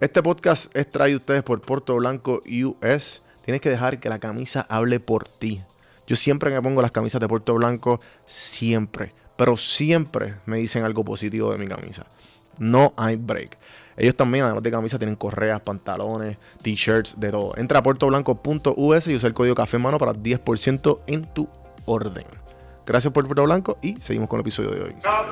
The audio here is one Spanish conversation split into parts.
Este podcast es traído ustedes por Puerto Blanco US. Tienes que dejar que la camisa hable por ti. Yo siempre me pongo las camisas de Puerto Blanco, siempre, pero siempre me dicen algo positivo de mi camisa. No hay break. Ellos también, además de camisas, tienen correas, pantalones, t-shirts, de todo. Entra a puertoblanco.us y usa el código Café Mano para 10% en tu orden. Gracias por Puerto Blanco y seguimos con el episodio de hoy. Estás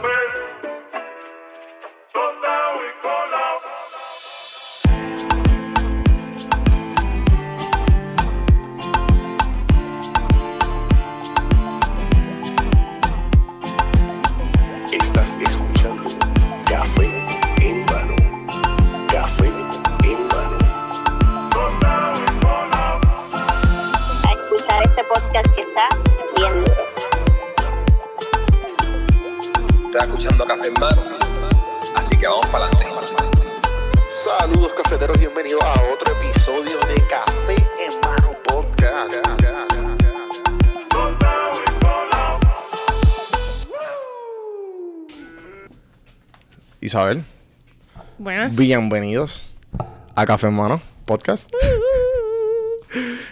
Isabel, Buenas. bienvenidos a Café en Mano Podcast.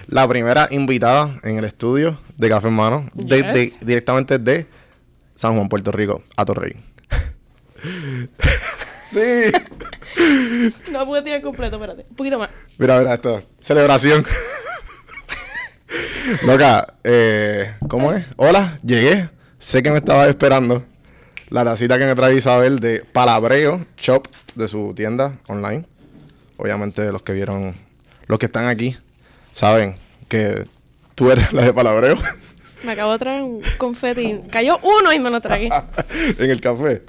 La primera invitada en el estudio de Café en Mano, de- Yes. de- directamente de San Juan, Puerto Rico, a Torrey. sí. No pude tirar completo, espérate. Un poquito más. Mira, mira esto. Celebración. Loca, eh, ¿cómo es? Hola, llegué. Sé que me estabas esperando. La tacita que me trae Isabel de Palabreo Shop de su tienda online. Obviamente los que vieron, los que están aquí, saben que tú eres la de Palabreo Me acabo de traer un confeti. Cayó uno y me lo tragué. en el café.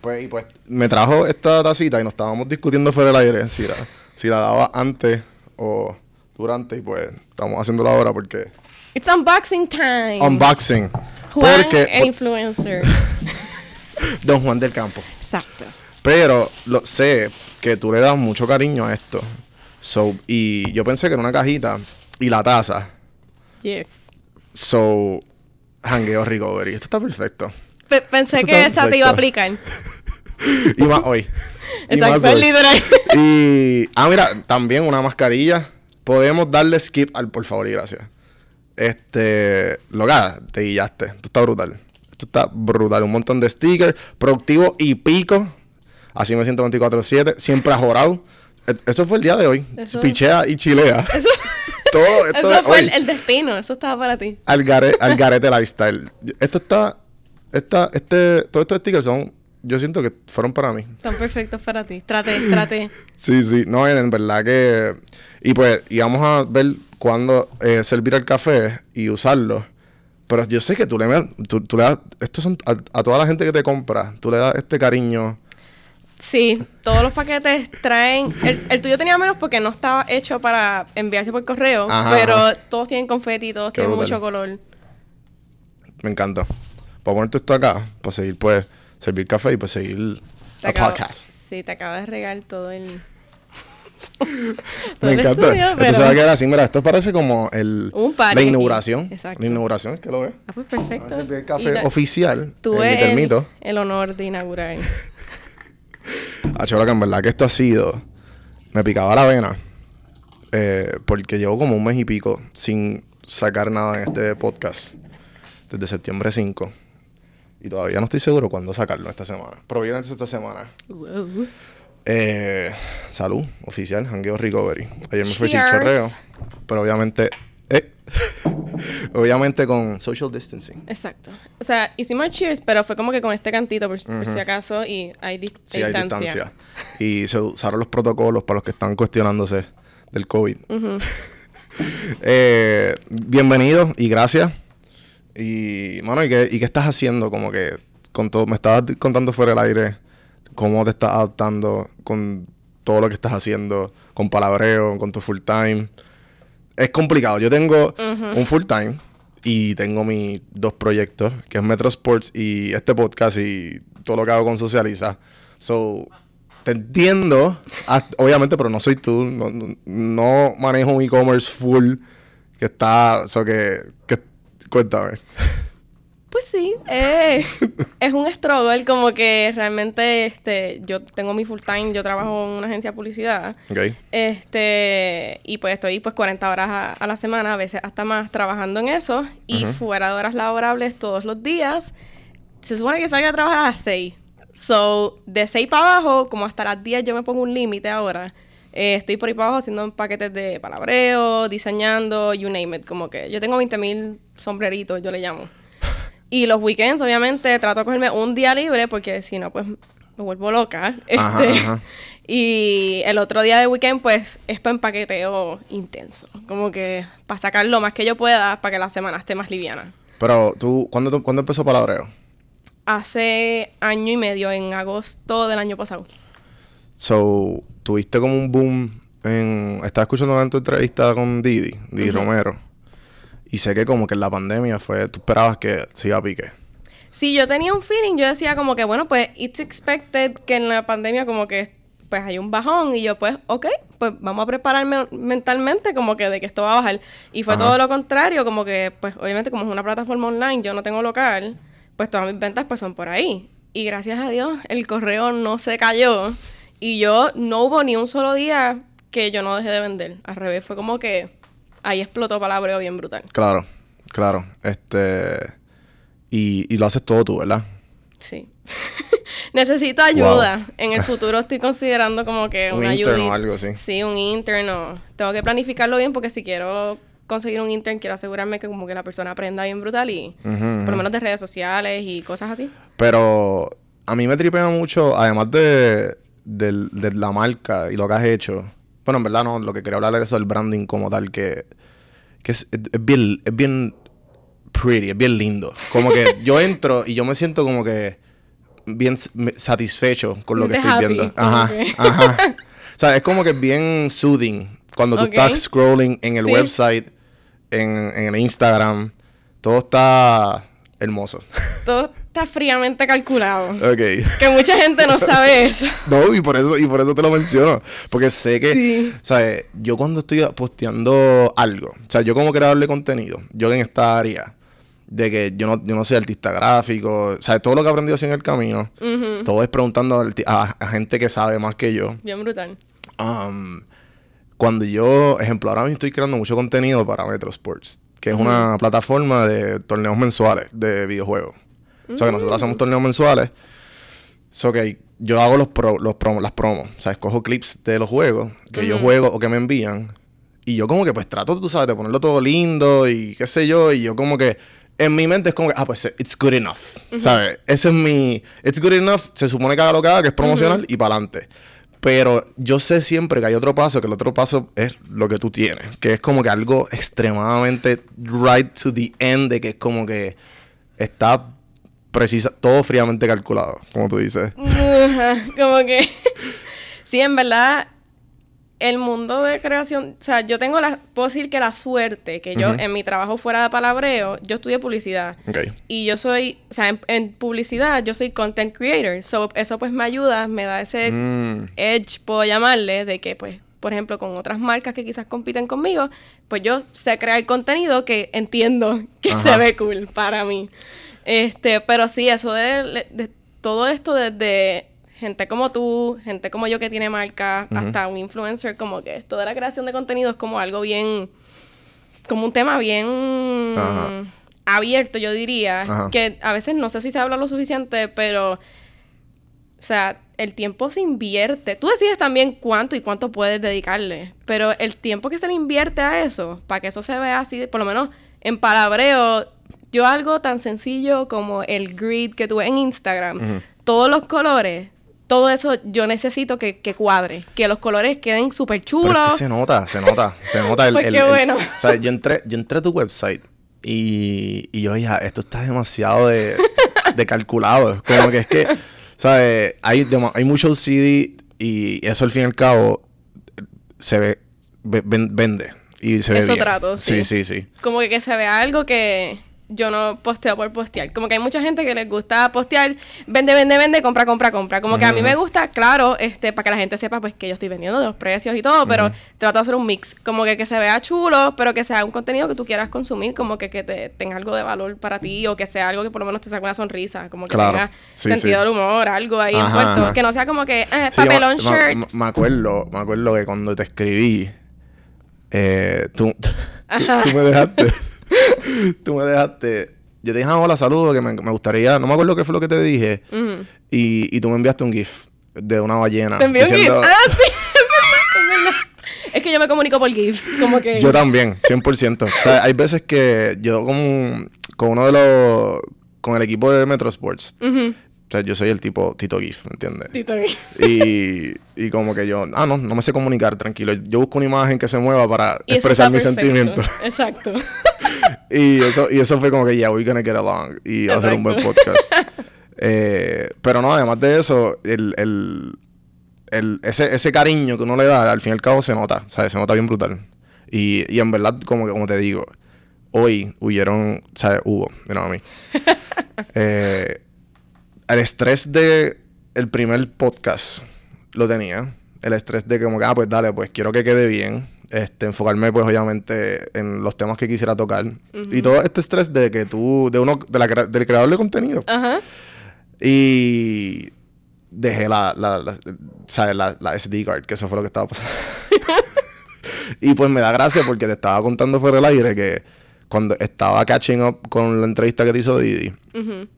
Pues, y pues me trajo esta tacita y nos estábamos discutiendo fuera del aire si la, si la daba antes o durante y pues estamos haciéndolo ahora porque It's unboxing time. unboxing Juan, porque el influencer. Don Juan del Campo Exacto. pero lo, sé que tú le das mucho cariño a esto so y yo pensé que era una cajita y la taza Yes. so hangueo recovery esto está perfecto Pe- pensé Esto que esa te iba a perfecto. aplicar. y más hoy Exacto, literal. Y, ah, mira, también una mascarilla. Podemos darle skip al por favor y gracias. Este, loca, te guillaste. Esto está brutal. Esto está brutal. Un montón de stickers, productivo y pico. Así me siento 24-7. Siempre ajorado. E- Eso fue el día de hoy. Eso- Pichea y chilea. Todo esto Eso fue hoy. el, destino. Eso estaba para ti. Al, gare- al garete lifestyle. Esto está. Esta, este, todos estos stickers son. Yo siento que fueron para mí. Están perfectos para ti. Trate, trate. Sí, sí, no, en verdad que. Y pues íbamos a ver cuándo eh, servir el café y usarlo. Pero yo sé que tú le, tú, tú le das. Estos son a, a toda la gente que te compra, tú le das este cariño. Sí, todos los paquetes traen. El, el tuyo tenía menos porque no estaba hecho para enviarse por correo. Ajá, pero ajá. todos tienen confeti, todos Qué tienen brutal. mucho color. Me encanta. Para ponerte esto acá, para seguir, pues, servir café y pues seguir Te el acabo- podcast. Sí, te acaba de regar todo el. Me encanta. estudio, Esto pero- se va a quedar así. Mira, esto parece como el, Un la inauguración. Exacto. La inauguración, que lo ves. Ah, pues perfecto. Vamos a servir el café la- oficial Tuve el, el honor de inaugurar. Ah, que en verdad que esto ha sido. Me picaba la vena. eh, porque llevo como un mes y pico sin sacar nada en este podcast. Desde septiembre 5. Y todavía no estoy seguro cuándo sacarlo esta semana. Probablemente esta semana. Wow. Eh, salud, oficial, Hangueo Recovery. Ayer me fui Cheers. chorreo. Pero obviamente. eh, obviamente con social distancing. Exacto. O sea, hicimos cheers, pero fue como que con este cantito, por, por si acaso, y hay, dis- Sí, hay distancia. distancia. Y se usaron los protocolos para los que están cuestionándose del COVID. Eh, bienvenido y gracias. Y, mano, ¿y qué, ¿y qué estás haciendo? Como que con todo, me estabas di- contando fuera del aire cómo te estás adaptando con todo lo que estás haciendo, con palabreo, con tu full time. Es complicado. Yo tengo un full time y tengo mis dos proyectos, que es Metro Sports y este podcast y todo lo que hago con Socializa. So, te entiendo, obviamente, pero no soy tú. No, manejo un e-commerce full que está. So que, que. Cuéntame. Pues sí, eh, es un struggle, como que realmente este, yo tengo mi full time, yo trabajo en una agencia de publicidad. Ok. Este, y pues estoy pues 40 horas a, a la semana, a veces hasta más, trabajando en eso. Y fuera de horas laborables todos los días. Se supone que salga a trabajar a las 6. So, de 6 para abajo, como hasta las 10 yo me pongo un límite ahora. Eh, estoy por ahí para abajo haciendo paquetes de palabreo, diseñando, you name it. Como que yo tengo 20 mil sombreritos, yo le llamo. Y los weekends, obviamente, trato de cogerme un día libre porque si no, pues me vuelvo loca. Este, ajá. Y el otro día de weekend, pues, es para empaqueteo intenso. Como que para sacar lo más que yo pueda para que la semana esté más liviana. Pero tú, ¿cuándo, tú- ¿cuándo empezó Palabreo? Hace año y medio, en agosto del año pasado. So, tuviste como un boom en... Estaba escuchando tu entrevista con Didi, Didi Romero. Y sé que como que en la pandemia fue... Tú esperabas que se iba a pique. Sí, yo tenía un feeling, yo decía como que, bueno, pues, it's expected que en la pandemia como que, pues, hay un bajón. Y yo, pues, ok, pues, vamos a prepararme mentalmente como que de que esto va a bajar. Y fue Ajá. todo lo contrario, como que, pues, obviamente como es una plataforma online, yo no tengo local, pues, todas mis ventas, pues, son por ahí. Y gracias a Dios, el correo no se cayó. Y yo, no hubo ni un solo día que yo no dejé de vender. Al revés, fue como que ahí explotó palabreo bien brutal. Claro, claro. Este... Y, y lo haces todo tú, ¿verdad? Sí. Necesito ayuda. En el futuro estoy considerando como que Un una intern ayuda. o algo así. Sí, un intern. o- Tengo que planificarlo bien porque si quiero conseguir un intern, quiero asegurarme que como que la persona aprenda bien brutal y por lo menos de redes sociales y cosas así. Pero a mí me tripea mucho, además de, de la marca y lo que has hecho. Bueno, en verdad no, lo que quería hablar es eso del branding como tal, que, que es, es- es bien, es bien pretty, es bien lindo. Como que yo entro y yo me siento como que bien satisfecho con lo que estoy happy, viendo. Ajá, ajá. O sea, es como que bien soothing. Cuando tú estás scrolling en el Sí. website, en, en el Instagram, todo está hermoso. Todo está fríamente calculado. ok. Que mucha gente no sabe eso. No, y por eso, y por eso te lo menciono. Porque sé que, Sí. ¿sabes? Yo cuando estoy posteando algo, o sea, yo como creador de contenido, yo en esta área, de que yo no, yo no soy artista gráfico, o sea, todo lo que he aprendido así en el camino, todo es preguntando a, arti- a- a gente que sabe más que yo. Bien brutal. Um, cuando yo, ejemplo, ahora mismo estoy creando mucho contenido para Metro Sports, que es una plataforma de torneos mensuales de videojuegos. O sea, que nosotros hacemos torneos mensuales. So que yo hago los, pro- los promos, las promos. O sea, escojo clips de los juegos que yo juego o que me envían. Y yo como que pues trato, tú sabes, de ponerlo todo lindo y qué sé yo. Y yo como que en mi mente es como que, ah, pues it's good enough. ¿Sabes? Ese es mi... It's good enough. Se supone que haga lo que haga, que es promocional y para adelante. Pero yo sé siempre que hay otro paso, que el otro paso es lo que tú tienes. Que es como que algo extremadamente right to the end, de que es como que está precisa, todo fríamente calculado, como tú dices. Como que sí, en verdad el mundo de creación, o sea, yo tengo la puedo decir que la suerte que yo en mi trabajo fuera de palabreo, yo estudié publicidad. Ok. Y yo soy, o sea, en, en publicidad yo soy content creator. So, eso pues me ayuda, me da ese Mm, edge, puedo llamarle, de que pues, por ejemplo, con otras marcas que quizás compiten conmigo, pues yo sé crear contenido que entiendo que Ajá. se ve cool para mí. Este, pero sí, eso de, de todo esto desde gente como tú, gente como yo que tiene marca, hasta un influencer, como que esto de la creación de contenido es como algo bien, como un tema bien Ajá. abierto, yo diría, Ajá. que a veces no sé si se habla lo suficiente, pero o sea, el tiempo se invierte. Tú decides también cuánto y cuánto puedes dedicarle. Pero el tiempo que se le invierte a eso, para que eso se vea así, por lo menos en palabreo, yo algo tan sencillo como el grid que tú ves en Instagram, todos los colores, todo eso yo necesito que, que cuadre, que los colores queden súper Pero chulos. es que se nota, se nota, se nota el... Pues el- bueno. o sea, yo entré, yo entré a tu website y, y yo ya, esto está demasiado de, de calculado. Como que es que, ¿sabes? Hay, hay mucho CD y eso al fin y al cabo se ve, ve- ven- vende y se ve Eso bien. trato, sí. Sí, sí, sí. Como que, que se vea algo que, yo no posteo por postear. Como que hay mucha gente que les gusta postear, vende, vende, vende, compra, compra, compra. Como que a mí me gusta, claro, este, para que la gente sepa pues que yo estoy vendiendo de los precios y todo, pero trato de hacer un mix. Como que, que se vea chulo, pero que sea un contenido que tú quieras consumir, como que, que te tenga algo de valor para ti, o que sea algo que por lo menos te saque una sonrisa, como que Claro. tenga Sí, sentido sí. del humor, algo ahí Ajá. Que no sea como que, eh, Sí, papelón shirt. Me acuerdo, me acuerdo que cuando te escribí, eh, tú, tú, tú me dejaste. tú me dejaste. Yo te dije, ah, hola, saludo, que me, me gustaría. No me acuerdo qué fue lo que te dije. Y, y tú me enviaste un GIF de una ballena. Te envío un GIF. Ah, sí, es que yo me comunico por GIFs, como que... Yo también, 100%. o sea, hay veces que yo con, con uno de los... Con el equipo de Metro Sports. O sea, yo soy el tipo Tito GIF, ¿me entiendes? Tito GIF. Y, y como que yo, ah, no, no me sé comunicar, tranquilo. Yo busco una imagen que se mueva para Y expresar mis perfecto. sentimientos. Exacto. Y eso, y eso fue como que, yeah, we're gonna get along. Y va a ser un buen podcast. Eh, pero no, además de eso, el, el, el- ese, ese cariño que uno le da, al fin y al cabo se nota, ¿sabes? Se nota bien brutal. Y, y en verdad, como como te digo, hoy huyeron, ¿sabes? Hubo, you know what I mean. Eh, el estrés de el primer podcast lo tenía. El estrés de como que, ah, pues dale, pues quiero que quede bien. Este, enfocarme, pues, obviamente, en los temas que quisiera tocar. Y todo este estrés de que tú, de uno, de la, del creador de contenido. Ajá. Y dejé la, la, la, ¿sabes? La, la SD card, que eso fue lo que estaba pasando. y pues me da gracia porque te estaba contando fuera del aire que cuando estaba catching up con la entrevista que te hizo Didi, Ujú.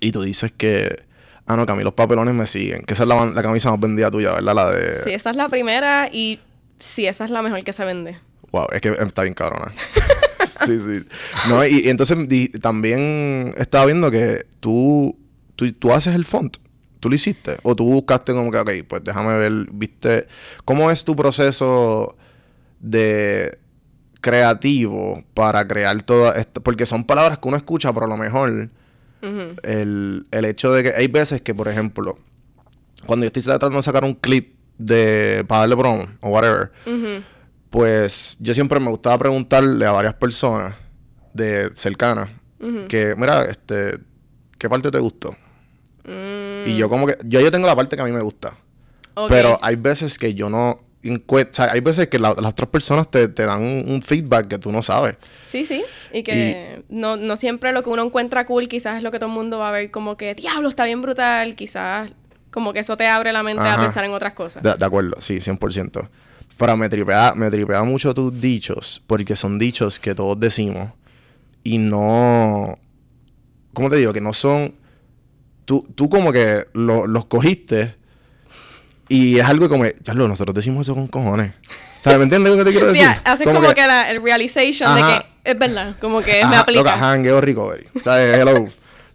y tú dices que, ah, no, que a mí los papelones me siguen, que esa es la, la camisa más vendida tuya, ¿verdad? La de... Sí, esa es la primera y sí, esa es la mejor que se vende. Wow, es que está bien cabrona. sí, sí. No, y, y entonces di- también estaba viendo que tú, tú, tú haces el font. ¿Tú lo hiciste? ¿O tú buscaste como que, ok, pues déjame ver, viste, ¿cómo es tu proceso de creativo para crear toda esta? Porque son palabras que uno escucha, pero a lo mejor el, el hecho de que hay veces que, por ejemplo, cuando yo estoy tratando de sacar un clip de para darle promo o whatever, pues yo siempre me gustaba preguntarle a varias personas de cercanas que, mira, este, ¿qué parte te gustó? Mm, Y yo como que, yo, yo tengo la parte que a mí me gusta, pero hay veces que yo no encuentro, o sea, hay veces que la- las otras personas te, te dan un, un feedback que tú no sabes. Sí, sí. Y que No, no siempre lo que uno encuentra cool quizás es lo que todo el mundo va a ver como que, diablo, está bien brutal. Quizás como que eso te abre la mente Ajá. a pensar en otras cosas. De, de acuerdo, sí, 100%. Pero me tripea, me tripea mucho tus dichos, porque son dichos que todos decimos y no... ¿Cómo te digo? Que no son... Tú, tú como que lo- los cogiste y es algo como... Ya lo, nosotros decimos eso con cojones. ¿Sabes? ¿Me entiendes lo que te quiero Sí, decir? haces como, que, la, el realization Ajá. de que es verdad, como que me Ajá, aplica. loca, jangueo recovery. ¿Sabes? Hello.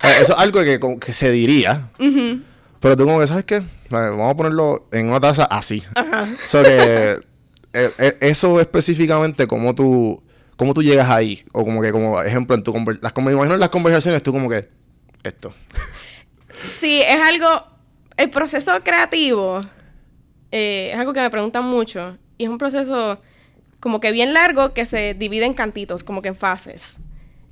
Eso es algo que, como que se diría. Ujú. Pero tú como que, ¿sabes qué? Vamos a ponerlo en una taza así. O sea que... eh, eh, eso específicamente, cómo tú... Cómo tú llegas ahí. O como que, como ejemplo, en tu... Las, me imagino en las conversaciones tú como que... Esto. Sí, es algo. El proceso creativo eh, es algo que me preguntan mucho. Y es un proceso como que bien largo que se divide en cantitos, como que en fases.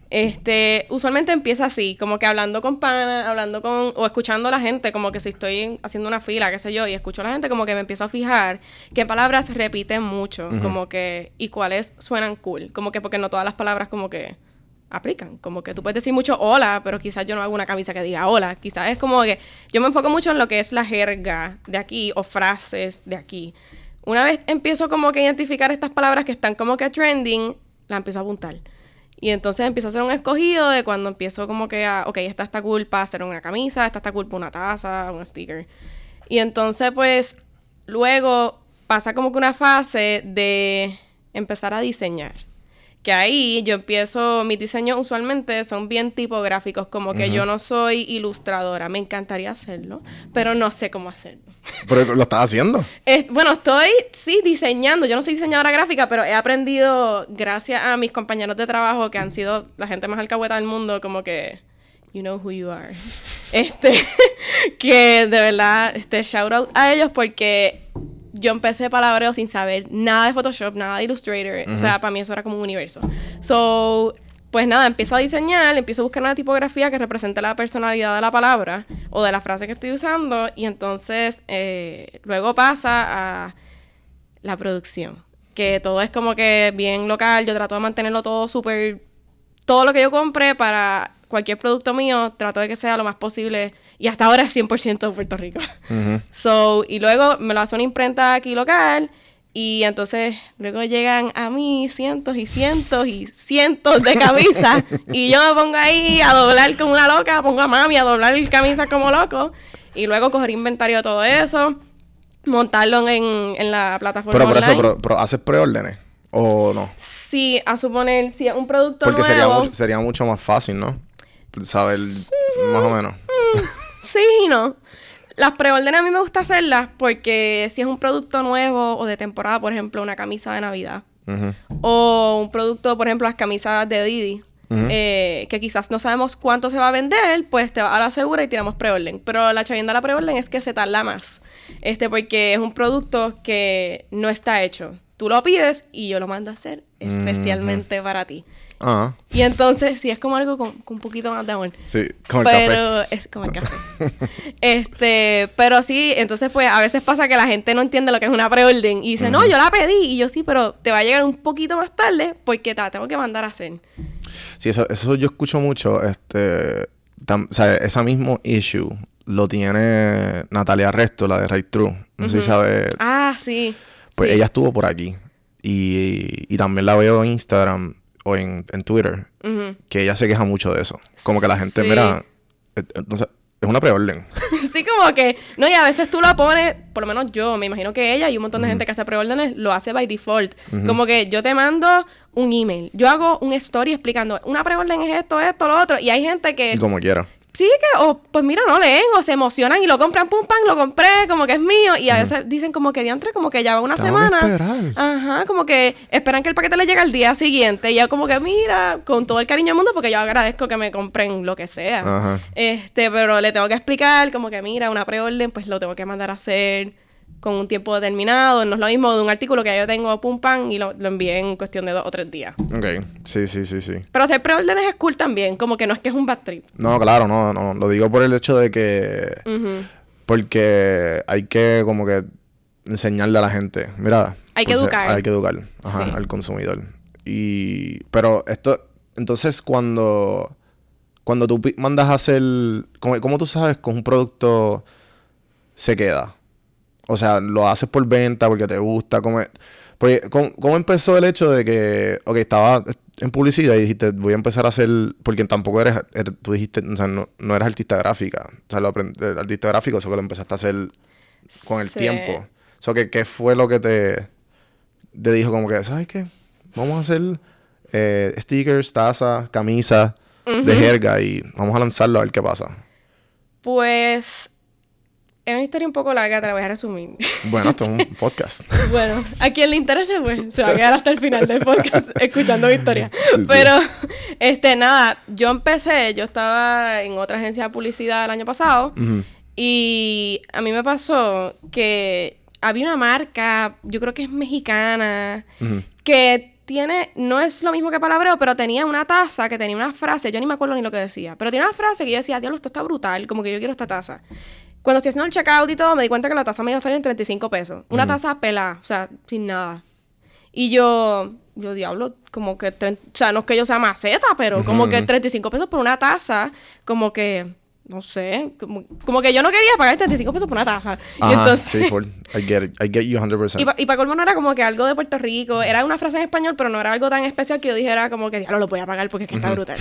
Este, usualmente empieza así, como que hablando con pana, hablando con, o escuchando a la gente, como que si estoy en- haciendo una fila, qué sé yo, y escucho a la gente, como que me empiezo a fijar qué palabras repiten mucho, como que, y cuáles suenan cool, como que porque no todas las palabras como que aplican, como que tú puedes decir mucho hola, pero quizás yo no hago una camisa que diga hola, quizás es como que yo me enfoco mucho en lo que es la jerga de aquí o frases de aquí. Una vez empiezo como que a identificar estas palabras que están como que trending, la empiezo a apuntar. Y entonces empiezo a hacer un escogido de cuando empiezo como que a, ok, esta está cool para hacer una camisa, esta está cool para una taza, un sticker. Y entonces pues luego pasa como que una fase de empezar a diseñar. Que ahí yo empiezo, mis diseños usualmente son bien tipográficos, como que yo no soy ilustradora, me encantaría hacerlo, pero no sé cómo hacerlo. Pero lo estás haciendo. Eh, bueno, estoy, sí, diseñando. Yo no soy diseñadora gráfica, pero he aprendido, gracias a mis compañeros de trabajo, que han sido la gente más alcahueta del mundo, como que, you know who you are. Este, que de verdad, este, shout out a ellos porque yo empecé palabreo sin saber nada de Photoshop, nada de Illustrator. O sea, para mí eso era como un universo. So, pues nada, empiezo a diseñar, empiezo a buscar una tipografía que represente la personalidad de la palabra o de la frase que estoy usando y entonces eh, luego pasa a la producción, que todo es como que bien local, yo trato de mantenerlo todo súper, todo lo que yo compre para cualquier producto mío, trato de que sea lo más posible y hasta ahora es 100% de Puerto Rico. So, y luego me lo hace una imprenta aquí local. Y entonces luego llegan a mí cientos y cientos y cientos de camisas. y yo me pongo ahí a doblar como una loca. Pongo a mami a doblar camisas como loco. Y luego coger inventario de todo eso. Montarlo en, en la plataforma Pero por eso, pero, pero ¿haces preórdenes? ¿O no? Sí, a suponer, si es un producto Porque sería nuevo... mucho, sería mucho más fácil, ¿no? Saber más o menos. Sí y no. Las preórdenes a mí me gusta hacerlas porque si es un producto nuevo o de temporada, por ejemplo, una camisa de Navidad. O un producto, por ejemplo, las camisas de Didi. Eh, que quizás no sabemos cuánto se va a vender, pues te va a la segura y tiramos preorden. Pero la chavienda de la preorden es que se tarda más. Este, porque es un producto que no está hecho. Tú lo pides y yo lo mando a hacer especialmente para ti. Ah, Y entonces, sí, es como algo con, con un poquito más de amor. sí, con el café. pero es como el café. este, pero sí, entonces pues a veces pasa que la gente no entiende lo que es una preorden y dice, no, yo la pedí y yo sí, pero te va a llegar un poquito más tarde porque te la tengo que mandar a hacer. Sí, eso, eso yo escucho mucho. Este, tam- o sea, ese mismo issue lo tiene Natalia Resto, la de Right True. No sé si sabe. Ah, sí. Pues sí. ella estuvo por aquí. Y, y también la veo en Instagram o en, en Twitter. Que ella se queja mucho de eso. Como que la gente, Sí. mira. eh, Entonces, es una preorden. sí, como que, no, y a veces tú lo pones, por lo menos yo, me imagino que ella y un montón de gente que hace preórdenes lo hace by default. Como que yo te mando un email, yo hago un story explicando, una preorden es esto, esto, lo otro, y hay gente que como quiera. Sí, que, o pues mira, no leen, o se emocionan y lo compran, pum, pam, lo compré, como que es mío. Y a veces dicen como que diantre, como que ya va una Tengo que semana. esperar. Ajá, como que esperan que el paquete le llegue al día siguiente. Y yo como que mira, con todo el cariño del mundo, porque yo agradezco que me compren lo que sea. Ajá. Este, pero le tengo que explicar, como que mira, una preorden, pues lo tengo que mandar a hacer con un tiempo determinado. No es lo mismo de un artículo que yo tengo, pum, pam, y lo, lo envié en cuestión de dos o tres días. Ok. Sí, sí, sí, sí. Pero hacer preórdenes es cool también, como que no es que es un bad trip. No, claro, no, no. Lo digo por el hecho de que. Porque hay que como que enseñarle a la gente. Mira. Hay que pues, educar. Hay que educar, ajá, Sí. al consumidor. Y. Pero esto. Entonces, cuando. Cuando tú mandas a hacer. ¿Cómo, cómo tú sabes que un producto se queda? O sea, lo haces por venta, porque te gusta. ¿Cómo, es? Porque, ¿cómo, cómo empezó el hecho de que, ok, estaba en publicidad y dijiste, voy a empezar a hacer, porque tampoco eres, eres- tú dijiste, o sea, no, no eres artista gráfica, o sea, lo aprend- el artista gráfico, eso que lo empezaste a hacer con el Sí. tiempo. O sea, ¿qué, ¿qué fue lo que te, te dijo como que, ¿sabes qué? Vamos a hacer eh, stickers, tazas, camisas de jerga y vamos a lanzarlo a ver qué pasa. Pues es una historia un poco larga, te la voy a resumir. Bueno, esto es un podcast. bueno, a quien le interese, pues se va a quedar hasta el final del podcast escuchando mi historia. sí. Pero, este, nada, yo empecé, yo estaba en otra agencia de publicidad el año pasado Ujú. y a mí me pasó que había una marca, yo creo que es mexicana, que tiene, no es lo mismo que palabreo, pero tenía una taza que tenía una frase, yo ni me acuerdo ni lo que decía, pero tenía una frase que yo decía, diablo, esto está brutal, como que yo quiero esta taza. Cuando estoy haciendo el checkout y todo, me di cuenta que la taza me iba a salir en 35 pesos. Una taza pelada, o sea, sin nada. Y yo, yo, diablo, como que, o sea, no es que yo sea maceta, pero como que 35 pesos por una taza, como que, no sé, como, como que yo no quería pagar 35 pesos por una taza. y Ajá, entonces, sí. I get it. I get you 100%. y, pa- y para colmo no era como que algo de Puerto Rico, era una frase en español, pero no era algo tan especial que yo dijera como que, diablo, lo voy a pagar porque es que está brutal.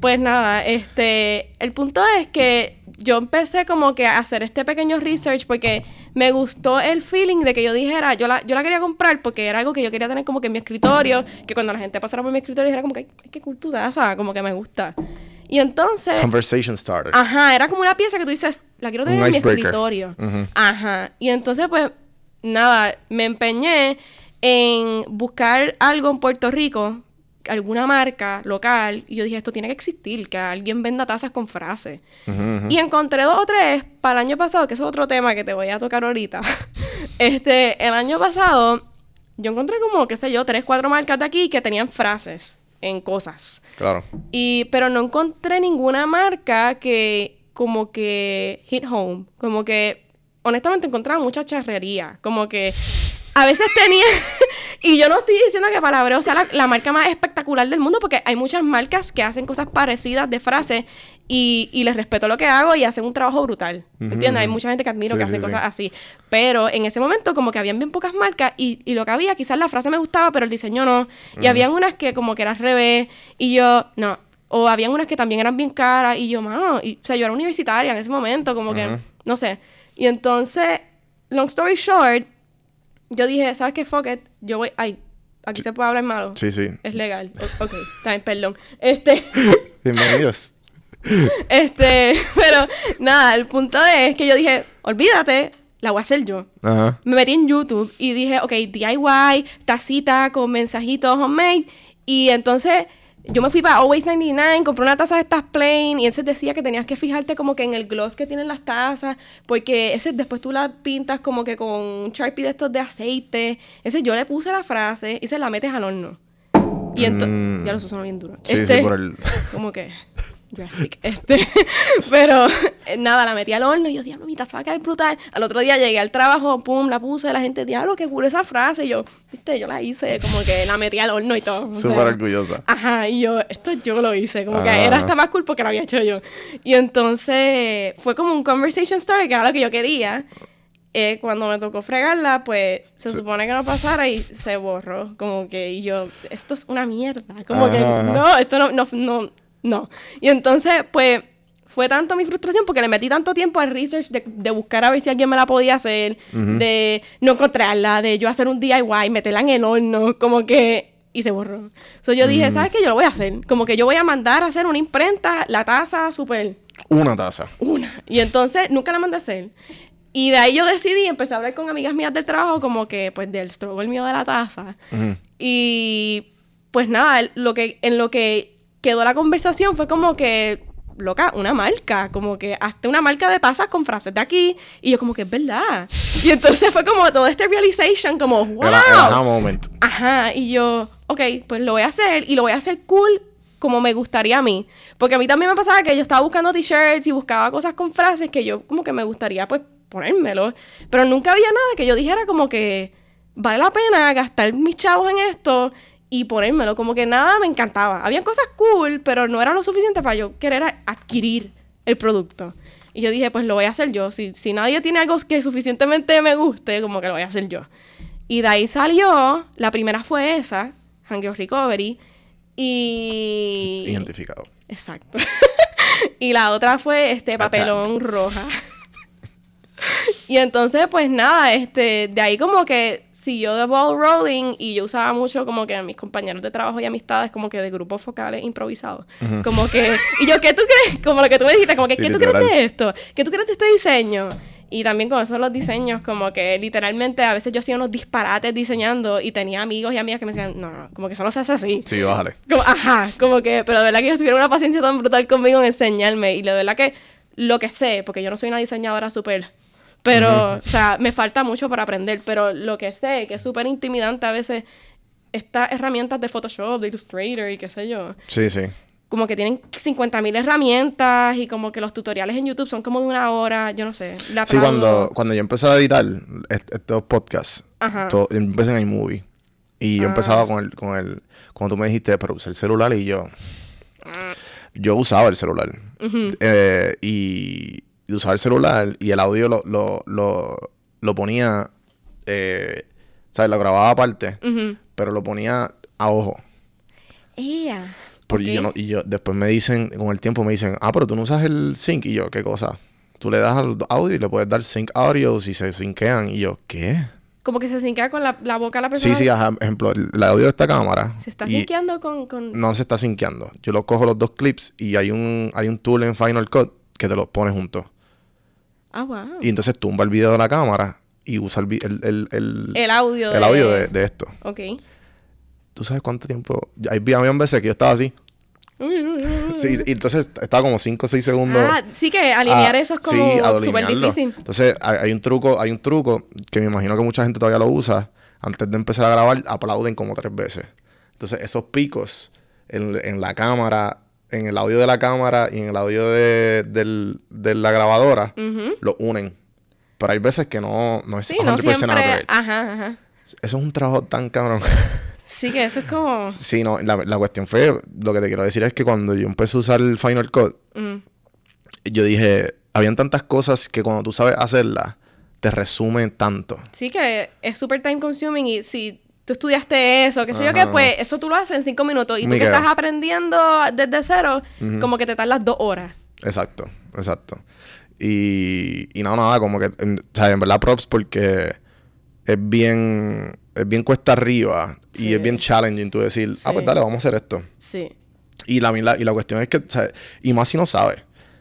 Pues nada, este, el punto es que yo empecé como que a hacer este pequeño research porque me gustó el feeling de que yo dijera, yo la, yo la quería comprar porque era algo que yo quería tener como que en mi escritorio, que cuando la gente pasara por mi escritorio dijera como que, ay, qué cool tu taza, como que me gusta. Y entonces... Conversation starter. Ajá, era como una pieza que tú dices, la quiero tener Un en mi escritorio. Ajá. Y entonces, pues, nada, me empeñé en buscar algo en Puerto Rico, alguna marca local, y yo dije, esto tiene que existir, que alguien venda tazas con frases. Ujú. Y encontré dos o tres para el año pasado, que es otro tema que te voy a tocar ahorita. este, el año pasado, yo encontré como, qué sé yo, tres, cuatro marcas de aquí que tenían frases. en cosas. Claro. Y, pero no encontré ninguna marca que como que hit home. Como que, honestamente, encontraba mucha charrería. Como que a veces tenía... y yo no estoy diciendo que Palabreo sea la, la marca más espectacular del mundo, porque hay muchas marcas que hacen cosas parecidas de frase y, y les respeto lo que hago y hacen un trabajo brutal. Ujú, ¿Entiendes? Hay mucha gente que admiro Sí, que hace sí. cosas así. Pero en ese momento como que habían bien pocas marcas y, y lo que había, quizás la frase me gustaba, pero el diseño no. Y habían unas que como que era al revés y yo, no. O habían unas que también eran bien caras y yo, mano, y, o sea, yo era universitaria en ese momento, como que, no sé. Y entonces, long story short, yo dije, ¿sabes qué? Fuck it. Yo voy, ay, aquí se puede hablar malo. Sí, sí. Es legal. O- ok, bien, perdón. Este... Bienvenidos. Este, pero nada, el punto es que yo dije, olvídate, la voy a hacer yo. Ajá. Me metí en YouTube y dije, ok, DIY, tacita con mensajitos homemade. Y entonces yo me fui para Always 99, compré una taza de estas plain y ese decía que tenías que fijarte como que en el gloss que tienen las tazas, porque ese después tú la pintas como que con un Sharpie de estos de aceite. Ese yo le puse la frase y se la metes al horno. Y entonces, Mm. ya lo suena bien duro. Sí, Este, sí, por el... como que drastic. Este, pero eh, nada, la metí al horno y yo, diablo, mi taza va a caer brutal. Al otro día llegué al trabajo, pum, la puse, la gente, diablo, qué cool esa frase. Y yo, viste, yo la hice, como que la metí al horno y todo. o Súper sea. orgullosa. Ajá, y yo, esto yo lo hice, como que Ajá, era ajá. hasta más cool porque lo había hecho yo. Y entonces fue como un conversation starter, que era lo que yo quería. Eh, cuando me tocó fregarla, pues se Sí. supone que no pasara y se borró. Como que, y yo, esto es una mierda. Como que, ajá. no, esto no, no, no, no. Y entonces, pues, fue tanto mi frustración porque le metí tanto tiempo al research de, de buscar a ver si alguien me la podía hacer, de no encontrarla, de yo hacer un DIY, meterla en el horno, como que. Y se borró. So yo dije. ¿sabes qué? Yo lo voy a hacer. Como que yo voy a mandar a hacer una imprenta, la taza, súper. Una taza. Una. Y entonces nunca la mandé a hacer. Y de ahí yo decidí, empecé a hablar con amigas mías del trabajo, como que, pues, del struggle mío de la taza. Y pues nada, lo que, en lo que quedó la conversación fue como que, loca, una marca, como que hasta una marca de tazas con frases de aquí. Y yo como que es verdad. Y entonces fue como todo este realization, como, wow. Moment. Ajá, y yo, ok, pues lo voy a hacer y lo voy a hacer cool como me gustaría a mí. Porque a mí también me pasaba que yo estaba buscando t-shirts y buscaba cosas con frases que yo como que me gustaría pues ponérmelo. Pero nunca había nada que yo dijera como que vale la pena gastar mis chavos en esto y ponérmelo. Como que nada me encantaba. Había cosas cool, pero no era lo suficiente para yo querer adquirir el producto. Y yo dije, pues lo voy a hacer yo. Si, si nadie tiene algo que suficientemente me guste, como que lo voy a hacer yo. Y de ahí salió, la primera fue esa, Hangover Recovery, y... Identificado. Exacto. y la otra fue este papelón roja. y entonces, pues nada, este, de ahí como que siguió The Ball Rolling y yo usaba mucho como que a mis compañeros de trabajo y amistades como que de grupos focales improvisados. Como que, y yo, ¿qué tú crees? Como lo que tú me dijiste, como que, Sí, ¿qué tú crees literal. de esto? ¿Qué tú crees de este diseño? Y también con eso los diseños, como que literalmente a veces yo hacía unos disparates diseñando y tenía amigos y amigas que me decían, no, no, como que eso no se hace así. Sí, bájale. Como, ajá, como que, pero de verdad que ellos tuvieron una paciencia tan brutal conmigo en enseñarme. Y de verdad que lo que sé, porque yo no soy una diseñadora súper. Pero, o sea, me falta mucho para aprender. Pero lo que sé, que es súper intimidante a veces, estas herramientas de Photoshop, de Illustrator y qué sé yo. Sí, sí. Como que tienen 50.000 herramientas y como que los tutoriales en YouTube son como de una hora, yo no sé. la Sí, cuando, cuando yo empecé a editar est- estos podcasts, Ajá. todo- yo empecé en iMovie. Y yo Ah. empezaba con el, con el, cuando tú me dijiste, pero usar el celular y yo, yo usaba el celular. Eh, y, y usaba el celular y el audio lo, lo, lo, lo ponía, eh, ¿sabes? Lo grababa aparte, Ujú. pero lo ponía a ojo. Ea. Porque Ok. yo no, y yo después me dicen, con el tiempo me dicen, ah, pero tú no usas el sync. Y yo, ¿qué cosa? Tú le das al audio y le puedes dar sync audio si se synquean. Y yo, ¿qué? Como que se sincea con la, la boca de la persona. Sí, sí, ajá. Ejemplo, el, el audio de esta cámara. Se está sinqueando con... con... No se está synqueando. Yo lo cojo los dos clips y hay un, hay un tool en Final Cut que te los pone juntos. Ah, wow. Y entonces tumba el video de la cámara y usa el, el, el, el, El audio el de... audio de, de esto. Ok. ¿Tú sabes cuánto tiempo? Hay habían veces que yo estaba así. Sí, y entonces estaba como 5 o 6 segundos. Ah, sí que alinear Ah, eso es sí, como a súper difícil. Entonces, hay, hay un truco, hay un truco que me imagino que mucha gente todavía lo usa. Antes de empezar a grabar, aplauden como tres veces. Entonces, esos picos en, en la cámara, en el audio de la cámara y en el audio de, del- de la grabadora, Ujú. lo unen. Pero hay veces que no, no es Sí, no 100% siempre. accurate. Ajá, ajá. Eso es un trabajo tan cabrón. Sí, que eso es como. sí, no, la, la cuestión fue, lo que te quiero decir es que cuando yo empecé a usar el Final Cut, mm, yo dije, habían tantas cosas que cuando tú sabes hacerlas, te resumen tanto. Sí, que es súper time consuming y si tú estudiaste eso, qué sé yo qué, pues eso tú lo haces en cinco minutos. Y tú que estás aprendiendo desde cero, como que te tardas dos horas. Exacto, exacto. Y, y no, nada, como que, en, o sea, en verdad props porque es bien, es bien cuesta arriba y es bien challenging tú decir, ah, pues dale, vamos a hacer esto. Sí. Y la, la- y la cuestión es que, o sea, y más si no sabe.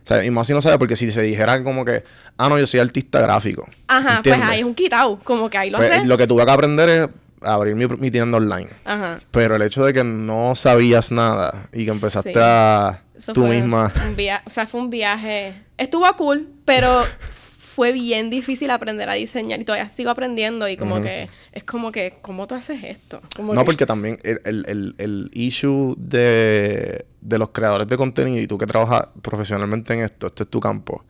O sea, y más si no sabe, porque si se dijera como que, ah, no, yo soy artista gráfico. Ajá, ¿entiendes? pues ahí es un quitado. Como que ahí lo Pues, haces. lo que tuve que aprender es abrir mi, mi tienda online. Ajá. Pero el hecho de que no sabías nada y que empezaste Sí. a Eso tú misma. Un via- o sea, fue un viaje. Estuvo cool, pero fue bien difícil aprender a diseñar y todavía sigo aprendiendo y como que es como que, ¿cómo tú haces esto? Como No, que- porque también el, el, el, el issue de, de los creadores de contenido y tú que trabajas profesionalmente en esto, este es tu campo.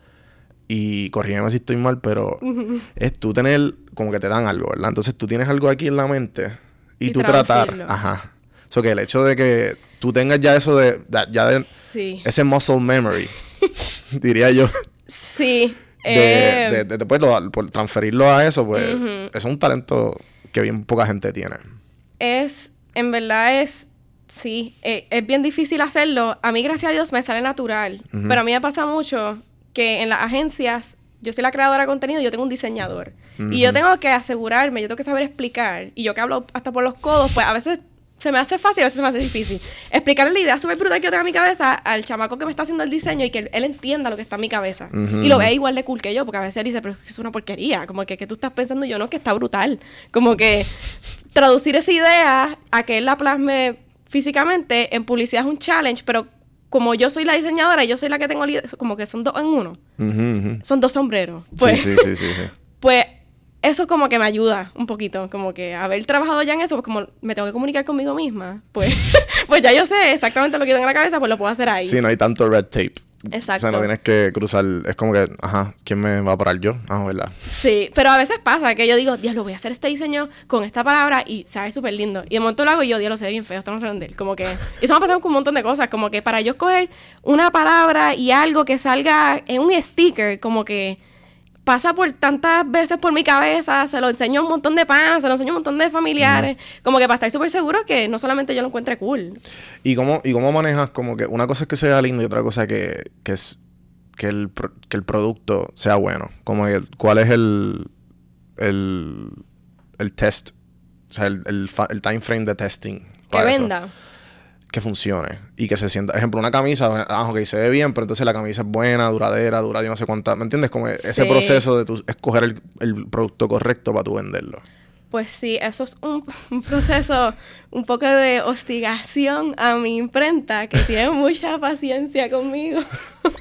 Y corrígeme si estoy mal, pero es tú tener, como que te dan algo, ¿verdad? Entonces tú tienes algo aquí en la mente y, Y tú tratar. Ajá. O sea, que el hecho de que tú tengas ya eso de, ya- de Sí. ese muscle memory, diría yo, Sí. de, eh, de, de después lo- por transferirlo a eso, pues es un talento que bien poca gente tiene. es, en verdad es, sí, eh, es bien difícil hacerlo. A mí, gracias a Dios, me sale natural. Pero a mí me pasa mucho que en las agencias, yo soy la creadora de contenido y yo tengo un diseñador. Y yo tengo que asegurarme, yo tengo que saber explicar. Y yo que hablo hasta por los codos, pues a veces se me hace fácil, a veces se me hace difícil. Explicarle la idea súper brutal que yo tengo en mi cabeza al chamaco que me está haciendo el diseño y que él, él entienda lo que está en mi cabeza. Y lo vea igual de cool que yo, porque a veces él dice, pero es una porquería. Como que, que tú estás pensando, yo no, que está brutal. Como que traducir esa idea a que él la plasme físicamente en publicidad es un challenge, pero como yo soy la diseñadora y yo soy la que tengo como que son dos en uno, son dos sombreros. Pues, sí, sí, sí, sí, sí. pues eso como que me ayuda un poquito, como que haber trabajado ya en eso, pues como me tengo que comunicar conmigo misma, pues, pues ya yo sé exactamente lo que tengo en la cabeza, pues lo puedo hacer ahí. Sí, no hay tanto red tape. Exacto. O sea, no tienes que cruzar. Es como que, ajá, ¿quién me va a parar yo? Ah, ¿verdad? Sí, pero a veces pasa que yo digo, Dios, lo voy a hacer este diseño con esta palabra y sabe súper lindo. Y de momento lo hago y yo, Dios, lo sé bien feo, se va a vender. Como que, eso me ha pasado con un montón de cosas, como que para yo escoger una palabra y algo que salga en un sticker, como que pasa por tantas veces por mi cabeza, se lo enseño a un montón de panas, se lo enseño a un montón de familiares, como que para estar súper seguro que no solamente yo lo encuentre cool. ¿Y cómo, ¿Y cómo manejas como que una cosa es que sea lindo y otra cosa que, que es que el, que el producto sea bueno? Como que, ¿cuál es el, el, el test? O sea, el, el, el time frame de testing. Que eso. Que funcione y que se sienta. Ejemplo, una camisa, ah, ok, se ve bien, pero entonces la camisa es buena, duradera, dura yo no sé cuánta. ¿Me entiendes? Como ese proceso de tu escoger el, el producto correcto para tu venderlo. Pues sí, eso es un, un proceso, un poco de hostigación a mi imprenta, que tiene mucha paciencia conmigo.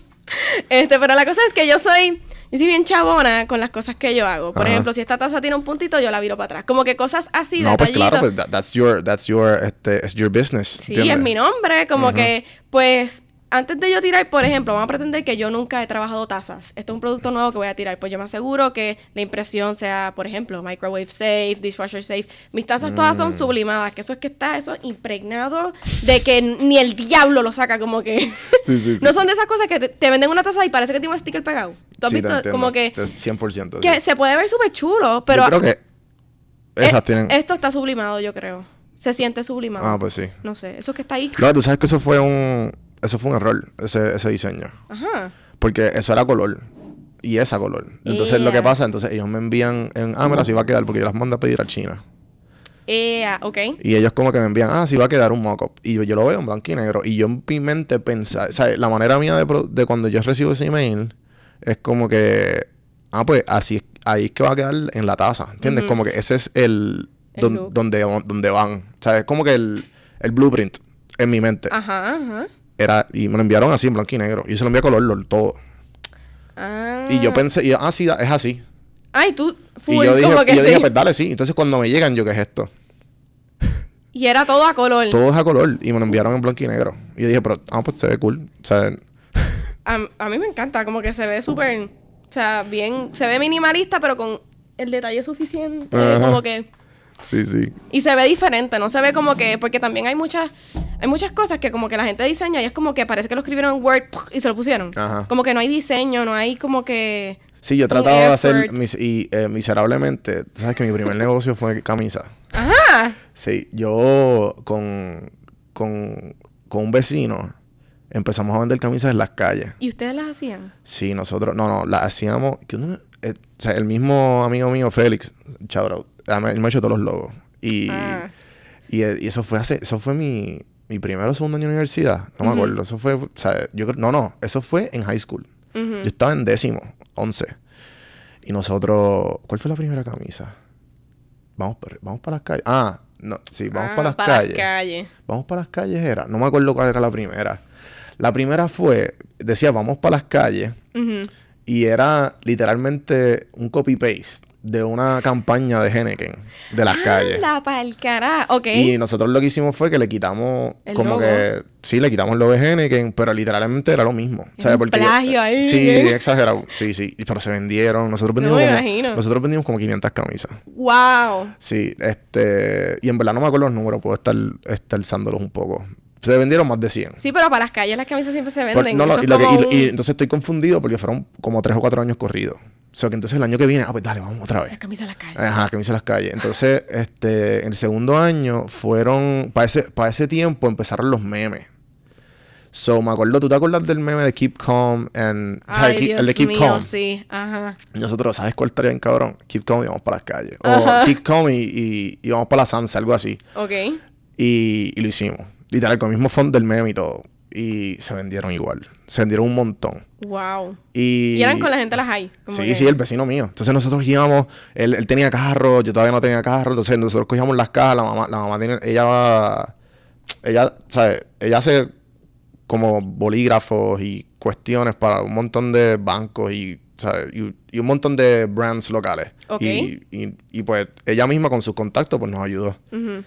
este, pero la cosa es que yo soy, yo soy bien chabona con las cosas que yo hago. Por Ajá. ejemplo, si esta taza tiene un puntito, yo la viro para atrás. Como que cosas así, no, pues claro, pues that- that's your, that's your, este, it's your business. Sí, ¿entiendes? es mi nombre, como que, pues, antes de yo tirar, por ejemplo, vamos a pretender que yo nunca he trabajado tazas. Esto es un producto nuevo que voy a tirar. Pues yo me aseguro que la impresión sea, por ejemplo, microwave safe, dishwasher safe. Mis tazas todas Mm. son sublimadas, que eso es que está eso impregnado de que ni el diablo lo saca, como que... Sí, sí, sí. no son de esas cosas que te, te venden una taza y parece que tiene un sticker pegado. ¿Tú has te visto? Como que, Te- 100%. que se puede ver súper chulo, pero... Yo creo que esas eh, tienen... Esto está sublimado, yo creo. Se siente sublimado. Ah, pues sí. No sé, eso que está ahí. No, tú sabes que eso fue un... Eso fue un error, ese, ese diseño. Ajá. Porque eso era color. Y esa color. Entonces lo que pasa, entonces ellos me envían en... Ah, mira, si va a quedar, porque yo las mando a pedir a China. Eh, ah, ok. Y ellos como que me envían, ah, sí va a quedar un mock-up. Y yo, yo lo veo en blanco y negro. Y yo en mi mente pensaba, o sea, la manera mía de, pro- de cuando yo recibo ese email es como que, ah, pues así es, ahí es que va a quedar en la taza. ¿Entiendes? Como que ese es el, El don- look. donde, donde van. O sea, es como que el, el blueprint en mi mente. Ajá, ajá. Era, y me lo enviaron así en blanco y negro. Y se lo envié a color, lo- todo. Ah. Y yo pensé, y yo, ah, sí, da- es así. Ay, tú, full, y yo dije, como que y yo sí. dije, pues dale, sí. Entonces cuando me llegan, yo, ¿qué es esto? Y era todo a color. Todo es a color. Y me lo enviaron en blanco y negro. Y yo dije, pero, ah, pues se ve cool. O sea, A, a mí me encanta, como que se ve súper, o sea, bien, se ve minimalista, pero con el detalle suficiente, Ajá. como que... sí, sí. Y se ve diferente, no se ve como que... Porque también hay muchas... Hay muchas cosas que como que la gente diseña y es como que parece que lo escribieron en Word y se lo pusieron. Ajá. Como que no hay diseño, no hay como que... Sí, yo he tratado de hacer mis, y eh, miserablemente. tú ¿Sabes que mi primer negocio fue camisa? Ajá. Sí, yo con, con, con un vecino empezamos a vender camisas en las calles. ¿Y ustedes las hacían? Sí, nosotros, no, no, las hacíamos. que eh, o sea, el mismo amigo mío, Félix, out, él me ha hecho todos los logos. Y, Ah. y, eh, y eso fue hace, eso fue mi, mi primero o segundo año de universidad. No me acuerdo. Eso fue, o sea, yo creo, no, no, eso fue en high school. Ujú. Yo estaba en décimo, once. Y nosotros, ¿cuál fue la primera camisa? Vamos, para- vamos para las calles. Ah, no, sí, vamos Ah, para las para calles. calles. Vamos para las calles era. No me acuerdo cuál era la primera. La primera fue, decía, vamos para las calles. Ujú. Y era literalmente un copy-paste de una campaña de Henneken de las calles. La pa'l cara. Ok. Y nosotros lo que hicimos fue que le quitamos El como logo. que sí, le quitamos logo de Henneken, pero literalmente era lo mismo. Un porque plagio ahí, Sí, ¿eh? exagerado. Sí, sí, pero se vendieron. Nosotros No vendimos como imagino. nosotros vendimos como 500 camisas. Wow. Sí, este y en verdad no me acuerdo los números, puedo estar estar un poco. Se vendieron más de 100. Sí, pero para las calles las camisas siempre se Por- venden. no, no, y, es lo que- como y- y un- entonces estoy confundido porque fueron como 3 o 4 años corridos. O sea que entonces el año que viene, ah, pues dale, vamos otra vez. Las camisas de las calles. Ajá, me hice las calles. Entonces, este, en el segundo año fueron, para ese, para ese tiempo empezaron los memes. So, me acuerdo, ¿tú te acuerdas del meme de Keep Calm? And, Ay, Keep- Dios el de Keep mío, Calm. sí. Ajá. Nosotros, ¿sabes cuál estaría bien cabrón? Keep Calm y vamos para las calles. O Ajá. Keep Calm y, y, y vamos para la Sansa, algo así. Ok. Y, y lo hicimos. Literal, con el mismo font del meme y todo. Y se vendieron igual. Se vendieron un montón. Wow. Y, Y eran con la gente las hay. Sí, que- sí, el vecino mío. Entonces nosotros íbamos, él, él tenía carro, yo todavía no tenía carro, entonces nosotros cogíamos las cajas, la mamá, la mamá tiene, ella va, ella, ¿sabes? Ella hace como bolígrafos y cuestiones para un montón de bancos y, ¿sabes? Y, y un montón de brands locales. Ok. Y, y, y, pues ella misma con sus contactos pues nos ayudó. Ujú.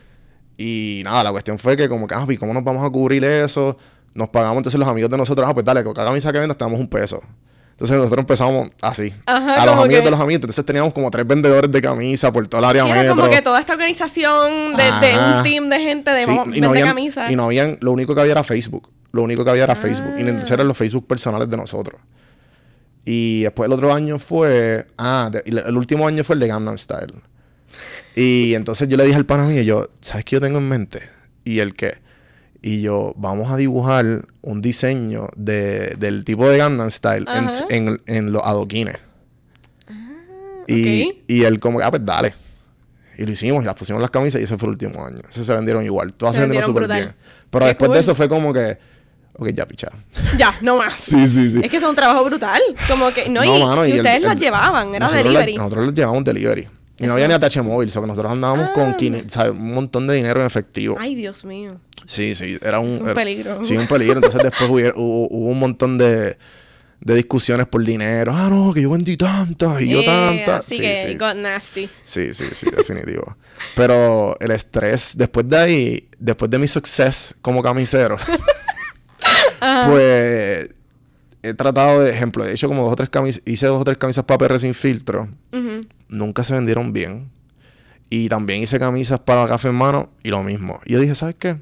Y nada, la cuestión fue que como que, ah, ¿y ¿cómo nos vamos a cubrir eso? Nos pagamos entonces los amigos de nosotros, ah, pues dale, con cada camisa que vendas te damos un peso. Entonces nosotros empezamos así. Ajá, a los amigos que- de los amigos. Entonces teníamos como tres vendedores de camisa por toda el área Sí, era metro. como que toda esta organización de, un team de gente de Sí, y no habían, camisas. y no habían, lo único que había era Facebook. Lo único que había era Facebook. Y Ah. entonces eran los Facebook personales de nosotros. Y después el otro año fue, ah, de- el último año fue el de Gangnam Style. Y entonces yo le dije al pana mío, yo, ¿sabes qué yo tengo en mente? Y el qué. Y yo, vamos a dibujar un diseño de, del tipo de Gangnam Style en, en, en los adoquines. y, ok. y él como, ah, pues dale. Y lo hicimos, y las pusimos las camisas y ese fue el último año. Ese se vendieron igual. Todas Se se, vendieron súper bien. Pero Qué después cool. de eso fue como que, ok, ya picha. Ya, no más. Sí, sí, sí. Es que es un trabajo brutal. Como que, no, No, y, mano, y y el- ustedes las el- llevaban, era delivery. la- nosotros los llevábamos delivery. Y no había ni ATH móvil, o sea que nosotros andábamos con Ah. 500, ¿sabes? un montón de dinero en efectivo. Ay, Dios mío. Sí, sí, era un, Un era- peligro. Sí, un peligro. Entonces después hubo, hubo un montón de, de discusiones por dinero. Ah, no, que yo vendí tantas y yo tantas. Así Sí, que sí. got nasty. Sí, sí, sí, definitivo. Pero el estrés, después de ahí, después de mi success como camisero, pues he tratado de, ejemplo, he hecho como dos o tres camisas, hice dos o tres camisas para PR sin filtro, Ujú. Nunca se vendieron bien. Y también hice camisas para café en mano y lo mismo. Y yo dije, ¿sabes qué?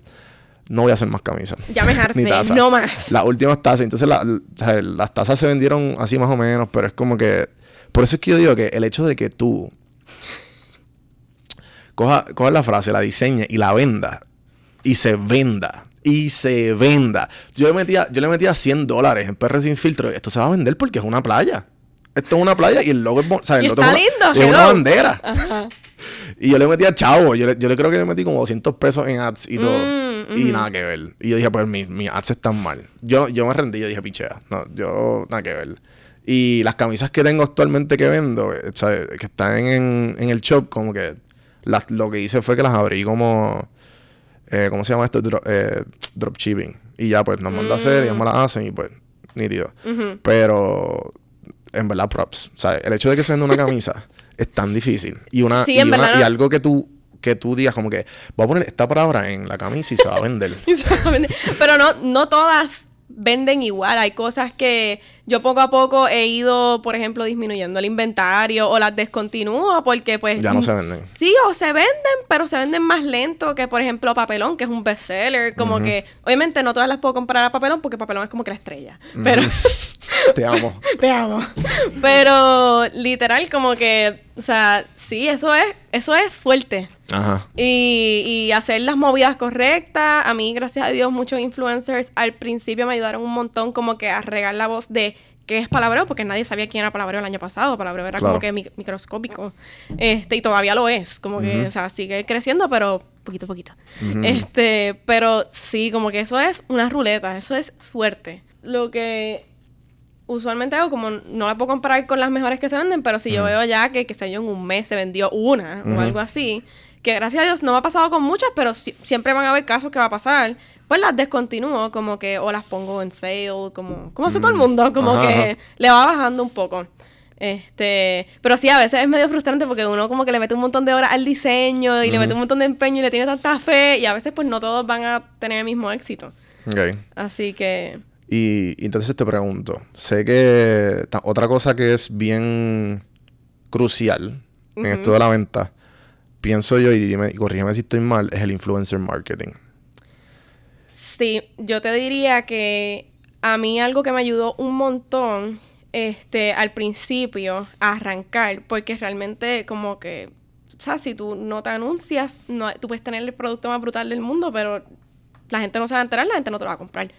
No voy a hacer más camisas. Ya me harté, no más. Las últimas tazas. Entonces, la- la- las tazas se vendieron así más o menos, pero es como que. Por eso es que yo digo que el hecho de que tú coja, coja la frase, la diseñe y la venda y se venda y se venda. Yo le metía, yo le metía 100 dólares en PR sin filtro. Esto se va a vender porque es una playa. Esto es una playa y el logo es, o sea, el Y logo está es una- lindo, es una bandera. Ajá. Y yo le metía chavo. Yo le, yo le creo que le metí como 200 pesos en ads y todo. Mm, Y nada que ver. Y yo dije, pues mis mis ads están mal. Yo, yo me rendí. Yo dije, pichea. No, yo nada que ver. Y las camisas que tengo actualmente que vendo, eh, o sea, que están en, en el shop, como que las, lo que hice fue que las abrí como. eh, ¿Cómo se llama esto? Dro- eh, dropshipping. Y ya, pues nos manda a hacer, ellos me las hacen y pues, nítido. Ujú. Pero en verdad, props. O sea, el hecho de que se venda una camisa es tan difícil. Y una, Sí, y, una- algo que tú que tú digas como que voy a poner esta palabra en la camisa y se va a vender. Exactamente. Pero no, no todas venden igual. Hay cosas que yo poco a poco he ido, por ejemplo, disminuyendo el inventario o las descontinúo porque pues... ya no se venden. Sí, o se venden, pero se venden más lento que, por ejemplo, Papelón, que es un bestseller. Como que, obviamente, no todas las puedo comprar a Papelón porque Papelón es como que la estrella. Pero... Te amo. Te amo. Pero literal, como que, o sea, sí, eso es, eso es suerte. Ajá. Y, y hacer las movidas correctas. A mí, gracias a Dios, muchos influencers al principio me ayudaron un montón como que a regar la voz de qué es palabreo, porque nadie sabía quién era palabreo el año pasado. Palabreo era Claro. como que mi- microscópico. Este, y todavía lo es. Como que, o sea, sigue creciendo, pero poquito a poquito. Este, pero sí, como que eso es una ruleta, eso es suerte. Lo que usualmente hago, como no la puedo comparar con las mejores que se venden, pero si yo veo ya que, que sé yo, en un mes se vendió una o algo así, que gracias a Dios no me ha pasado con muchas, pero si- siempre van a haber casos que va a pasar, pues las descontinúo, como que, o las pongo en sale, como, como hace todo el mundo, como Ajá, que ajá. le va bajando un poco. Este, pero sí, a veces es medio frustrante porque uno como que le mete un montón de horas al diseño y le mete un montón de empeño y le tiene tanta fe y a veces pues no todos van a tener el mismo éxito. Ok. Así que, Y, y entonces te pregunto, sé que otra cosa que es bien crucial en esto de la venta, pienso yo, y dime, y corrígeme si estoy mal, es el influencer marketing. Sí, yo te diría que a mí algo que me ayudó un montón este, al principio a arrancar, porque realmente como que, o sea, si tú no te anuncias, no, tú puedes tener el producto más brutal del mundo, pero la gente no se va a enterar, la gente no te lo va a comprar.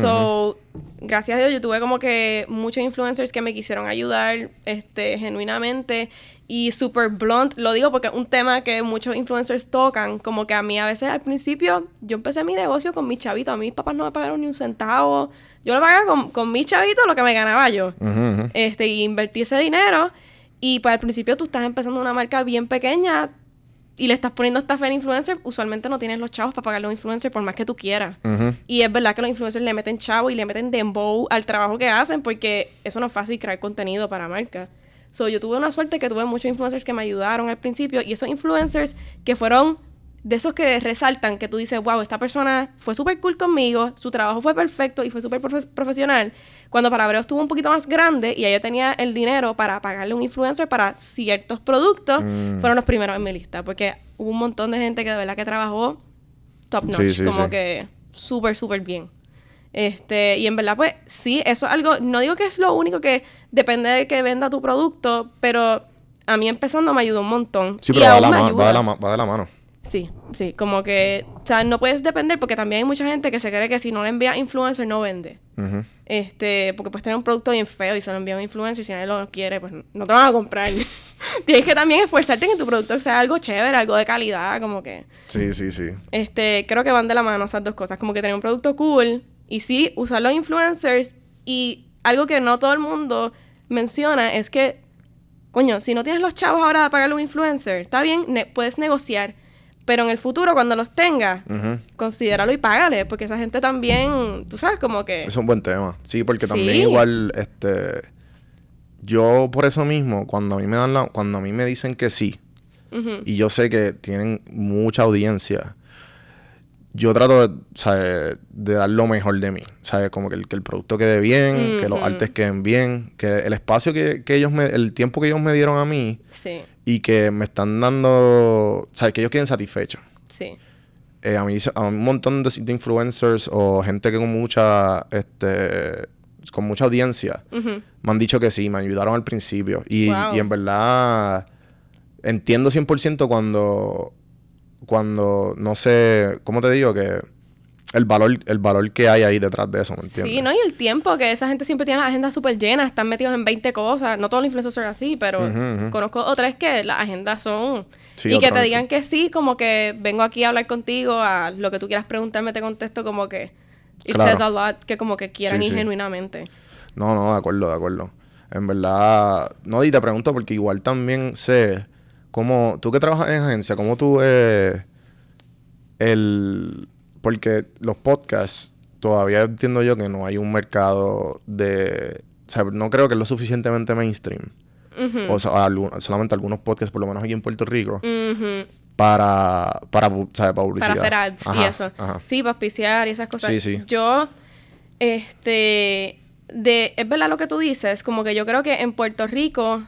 so, gracias a Dios, yo tuve como que muchos influencers que me quisieron ayudar este, genuinamente y super blunt. Lo digo porque es un tema que muchos influencers tocan. Como que a mí a veces al principio, yo empecé mi negocio con mis chavitos. A mí mis papás no me pagaron ni un centavo. Yo lo pagaba con, con mis chavitos lo que me ganaba yo. Este, y invertí ese dinero. Y para el principio tú estás empezando una marca bien pequeña y le estás poniendo esta fe en influencer. Usualmente no tienes los chavos para pagarle a un influencer por más que tú quieras. Ujú. Y es verdad que los influencers le meten chavo y le meten dembow al trabajo que hacen porque eso no es fácil crear contenido para marcas. So, yo tuve una suerte que tuve muchos influencers que me ayudaron al principio y esos influencers que fueron de esos que resaltan que tú dices, wow, esta persona fue súper cool conmigo, su trabajo fue perfecto y fue súper profe- profesional. Cuando Palabreo estuvo un poquito más grande y ella tenía el dinero para pagarle un influencer para ciertos productos, Mm. fueron los primeros en mi lista porque hubo un montón de gente que de verdad que trabajó top notch, Sí, sí, como sí. que súper, súper bien. Este, y en verdad, pues, sí, eso es algo, no digo que es lo único que depende de que venda tu producto, pero a mí empezando me ayudó un montón. Sí, Y pero va de, la ma- va, de la va de la mano. Sí, sí, como que, o sea, no puedes depender porque también hay mucha gente que se cree que si no le envía influencer no vende. Este, porque puedes tener un producto bien feo y se lo envía a un influencer y si nadie lo quiere, pues no te van a comprar. Tienes que también esforzarte en que tu producto sea algo chévere, algo de calidad, como que... Sí, sí, sí. Este, creo que van de la mano esas dos cosas, como que tener un producto cool y sí, usar los influencers y algo que no todo el mundo menciona es que, coño, si no tienes los chavos ahora de pagarle a un influencer, está bien, ne- puedes negociar, pero en el futuro cuando los tengas, Ujú. considéralo y págale, porque esa gente también, tú sabes, como que... Es un buen tema. Sí, porque Sí. también igual, este, yo por eso mismo, cuando a mí me dan la, cuando a mí me dicen que sí, y yo sé que tienen mucha audiencia, yo trato de, ¿sabes? de dar lo mejor de mí. ¿sabes? Como que el, que el producto quede bien, que los artes queden bien, que el espacio que, que ellos me, el tiempo que ellos me dieron a mí Sí, y que me están dando, ¿sabes? Que ellos queden satisfechos. sí. Eh, a mí a un montón de, de influencers o gente que con mucha, este, con mucha audiencia, me han dicho que sí, me ayudaron al principio. Y, Wow. y en verdad entiendo 100% cuando, cuando, no sé, ¿cómo te digo? Que el valor, el valor que hay ahí detrás de eso, ¿me entiendes? Sí, ¿no? Y el tiempo, que esa gente siempre tiene la agenda súper llena, están metidos en 20 cosas. No todos los influencers son así, pero conozco otras que las agendas son... Sí, y que te digan que sí, como que vengo aquí a hablar contigo, a lo que tú quieras preguntarme te contesto como que... It Claro. says a lot, que como que quieran Sí, ir sí. genuinamente. No, no, de acuerdo, de acuerdo. En verdad, no, y te pregunto porque igual también sé cómo, tú que trabajas en agencia, cómo tú, eh, el, porque los podcasts, todavía entiendo yo que no hay un mercado de, o sea, no creo que es lo suficientemente mainstream. O sea, solamente algunos podcasts, por lo menos aquí en Puerto Rico. Para, para, ¿sabes? para publicidad. para hacer ads y eso. ajá. Sí, para auspiciar y esas cosas. Sí, sí. Yo, este, de, es verdad lo que tú dices, como que yo creo que en Puerto Rico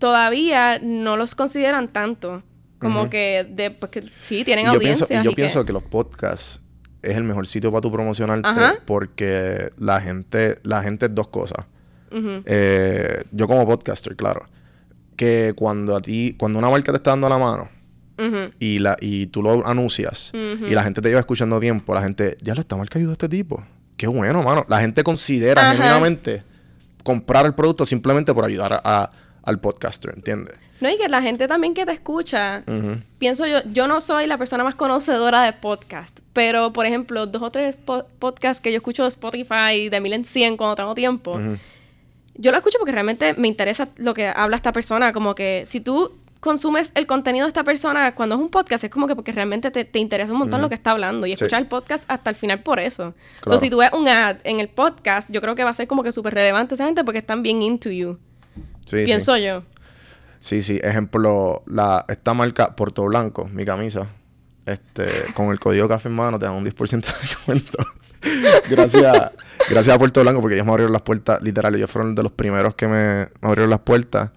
todavía no los consideran tanto. Como que, de, pues que sí, tienen yo pienso, audiencias. y yo y pienso que... los podcasts es el mejor sitio para tu promocionarte Ajá. porque la gente, la gente es dos cosas. Eh, yo como podcaster, claro. Que cuando a ti, cuando una marca te está dando la mano y la y tú lo anuncias y la gente te lleva escuchando tiempo, la gente, ya lo esta marca ayudó a este tipo. Qué bueno, mano. La gente considera Ajá. genuinamente comprar el producto simplemente por ayudar a- a- al podcaster, ¿entiendes? No, y que la gente también que te escucha, pienso yo, yo no soy la persona más conocedora de podcast, pero por ejemplo, dos o tres po- podcasts que yo escucho de Spotify de mil en cien cuando tengo tiempo, yo lo escucho porque realmente me interesa lo que habla esta persona, como que si tú consumes el contenido de esta persona cuando es un podcast, es como que porque realmente te, te interesa un montón lo que está hablando y Sí. escuchar el podcast hasta el final por eso. Claro. So, si tú ves un ad en el podcast, yo creo que va a ser como que súper relevante esa gente porque están bien into you. Sí, sí. Pienso yo. Sí, sí. Ejemplo, la, esta marca Puerto Blanco, mi camisa, este, con el código café en mano te dan un 10% de descuento. gracias, gracias a Puerto Blanco, porque ellos me abrieron las puertas, literal, ellos fueron de los primeros que me, me abrieron las puertas.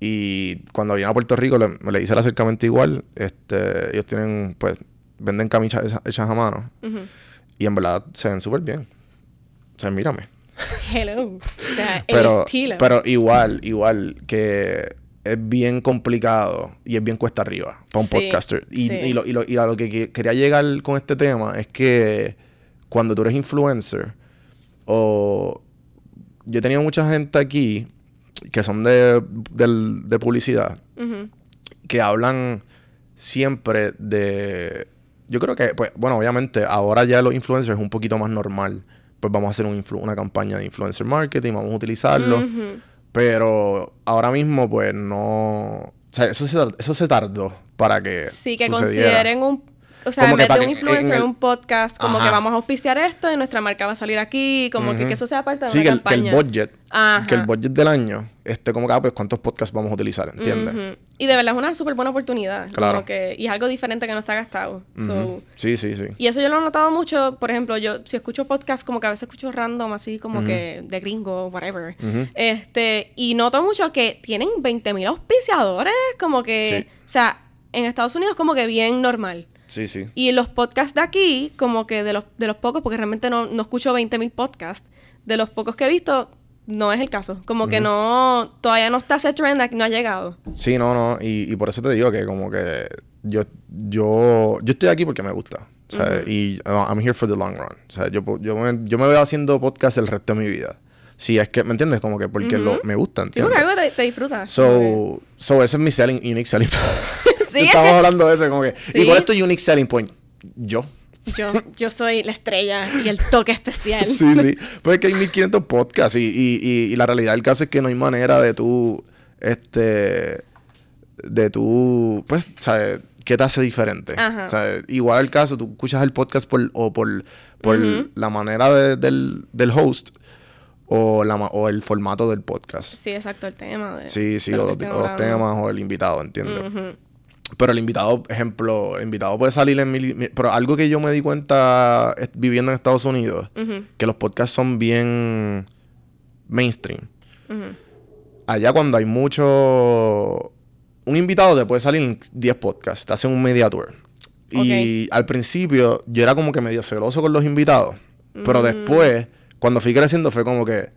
Y cuando vine a Puerto Rico le, le hice el acercamiento igual. Este, ellos tienen, pues, venden camisas hechas- hechas a mano. Y en verdad se ven súper bien. O sea, mírame. Hello. O sea, el pero, estilo. pero igual, igual que es bien complicado y es bien cuesta arriba para un Sí, podcaster. Y, sí. y lo, y lo- y a lo que, que- quería llegar con este tema es que cuando tú eres influencer o yo he tenido mucha gente aquí que son de, del- de publicidad que hablan siempre de... Yo creo que, pues, bueno, obviamente ahora ya los influencers es un poquito más normal. Pues vamos a hacer un influ- una campaña de influencer marketing, vamos a utilizarlo. Pero ahora mismo, pues, no... O sea, eso se, eso se tardó para que Sí, que sucediera. consideren un... O sea, en vez de un influencer, en el- un podcast, como Ajá. que vamos a auspiciar esto y nuestra marca va a salir aquí, como que, eso sea parte de Sí, una que el, que el campaña. budget, Ajá. que el budget del año, este, como que, ah, pues, ¿cuántos podcasts vamos a utilizar? ¿Entiendes? Y de verdad es una súper buena oportunidad. Claro. Como que, y es algo diferente que no está gastado. So. Sí, sí, sí. y eso yo lo he notado mucho, por ejemplo, yo si escucho podcast como que a veces escucho random, así como que de gringo, whatever. Este, y noto mucho que tienen 20 mil auspiciadores, como que, Sí. o sea, en Estados Unidos como que bien normal. Sí, sí. Y los podcasts de aquí, como que de los, de los pocos, porque realmente no, no escucho 20 mil podcasts, de los pocos que he visto, no es el caso. Como que no, todavía no está ese trend, no ha llegado. Sí, no, no. Y, y por eso te digo que como que yo, yo, yo estoy aquí porque me gusta. O sea, Y uh, I'm here for the long run. O sea, yo, yo, me, yo me veo haciendo podcast el resto de mi vida. Si es que, ¿me entiendes? Como que porque lo, me gusta, Sí, ¿entiendes? porque algo te, te disfrutas. So, so, ese es mi selling, unique selling. Sí, Estamos hablando de eso, como que. Sí. ¿Y cuál es tu unique selling point? Yo. Yo, yo soy la estrella y el toque especial. Sí, sí. Pues es que hay 1500 podcasts y, y, y, y la realidad del caso es que no hay manera de tú, este, de tú, pues, ¿sabes? ¿Qué te hace diferente? Ajá. O sea, igual el caso, tú escuchas el podcast por, o por, por la manera de- del, del host o, la, o el formato del podcast. Sí, exacto, el tema. De, Sí, sí, de o los, temas o el invitado, ¿entiendes? Ujú. Pero el invitado, ejemplo, el invitado puede salir en mil... mil- Pero algo que yo me di cuenta eh, viviendo en Estados Unidos, que los podcasts son bien mainstream. Allá cuando hay mucho... Un invitado te puede salir en 10 podcasts, te hacen un media tour. Y al principio yo era como que medio celoso con los invitados. Pero después, cuando fui creciendo, fue como que...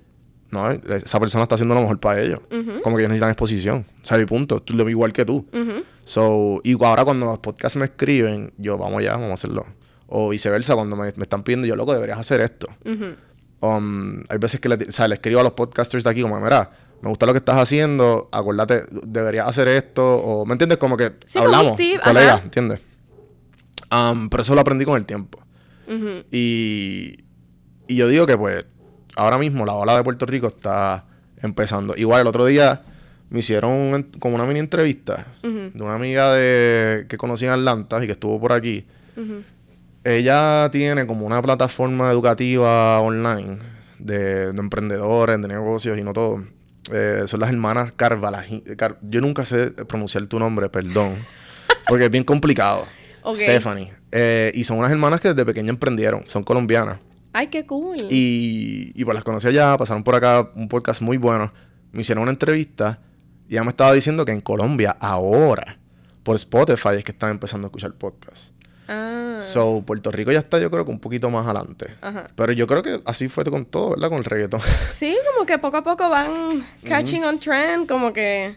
No, esa persona está haciendo lo mejor para ellos. Como que ellos necesitan exposición. O sea, mi punto. Tú lo ves igual que tú. Ujú. So, y ahora cuando los podcasts me escriben, yo, vamos allá, vamos a hacerlo. O viceversa, cuando me, me están pidiendo, yo, loco, deberías hacer esto. Um, hay veces que le, o sea, le escribo a los podcasters de aquí como, mira, me gusta lo que estás haciendo, acuérdate, deberías hacer esto, o, ¿me entiendes? Como que Sí, hablamos, tip, colegas, ajá. ¿entiendes? Um, pero eso lo aprendí con el tiempo. Y, y yo digo que pues ahora mismo la ola de Puerto Rico está empezando. Igual el otro día me hicieron un- como una mini entrevista de una amiga de, que conocí en Atlanta y que estuvo por aquí. Ella tiene como una plataforma educativa online de, de emprendedores, de negocios y no todo. Eh, son las hermanas Carvalajin. Car- yo nunca sé pronunciar tu nombre, perdón. Porque es bien complicado. Stephanie. Eh, y son unas hermanas que desde pequeña emprendieron. Son colombianas. Ay, qué cool. Y, y pues las conocí allá, pasaron por acá un podcast muy bueno. Me hicieron una entrevista y ella me estaba diciendo que en Colombia ahora, por Spotify, es que están empezando a escuchar podcast. Ah. So, Puerto Rico ya está, yo creo que un poquito más adelante. Ajá. Pero yo creo que así fue con todo, ¿verdad? Con el reggaetón. Sí, como que poco a poco van catching on trend, como que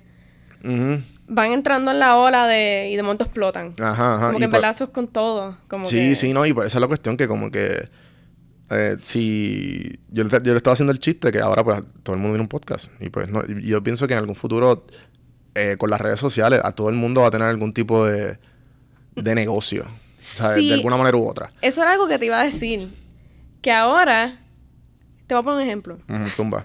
Ujú. van entrando en la ola de y de momento explotan. Ajá, ajá. Como Y que en por- con todo. Como Sí, que... sí, no, y por esa es la cuestión que como que eh, si yo, le- yo le estaba haciendo el chiste que ahora pues todo el mundo tiene un podcast y pues no, yo pienso que en algún futuro eh, con las redes sociales a todo el mundo va a tener algún tipo de, de negocio, ¿sabes? Sí. De alguna manera u otra. Eso era algo que te iba a decir. Que ahora, te voy a poner un ejemplo. Zumba.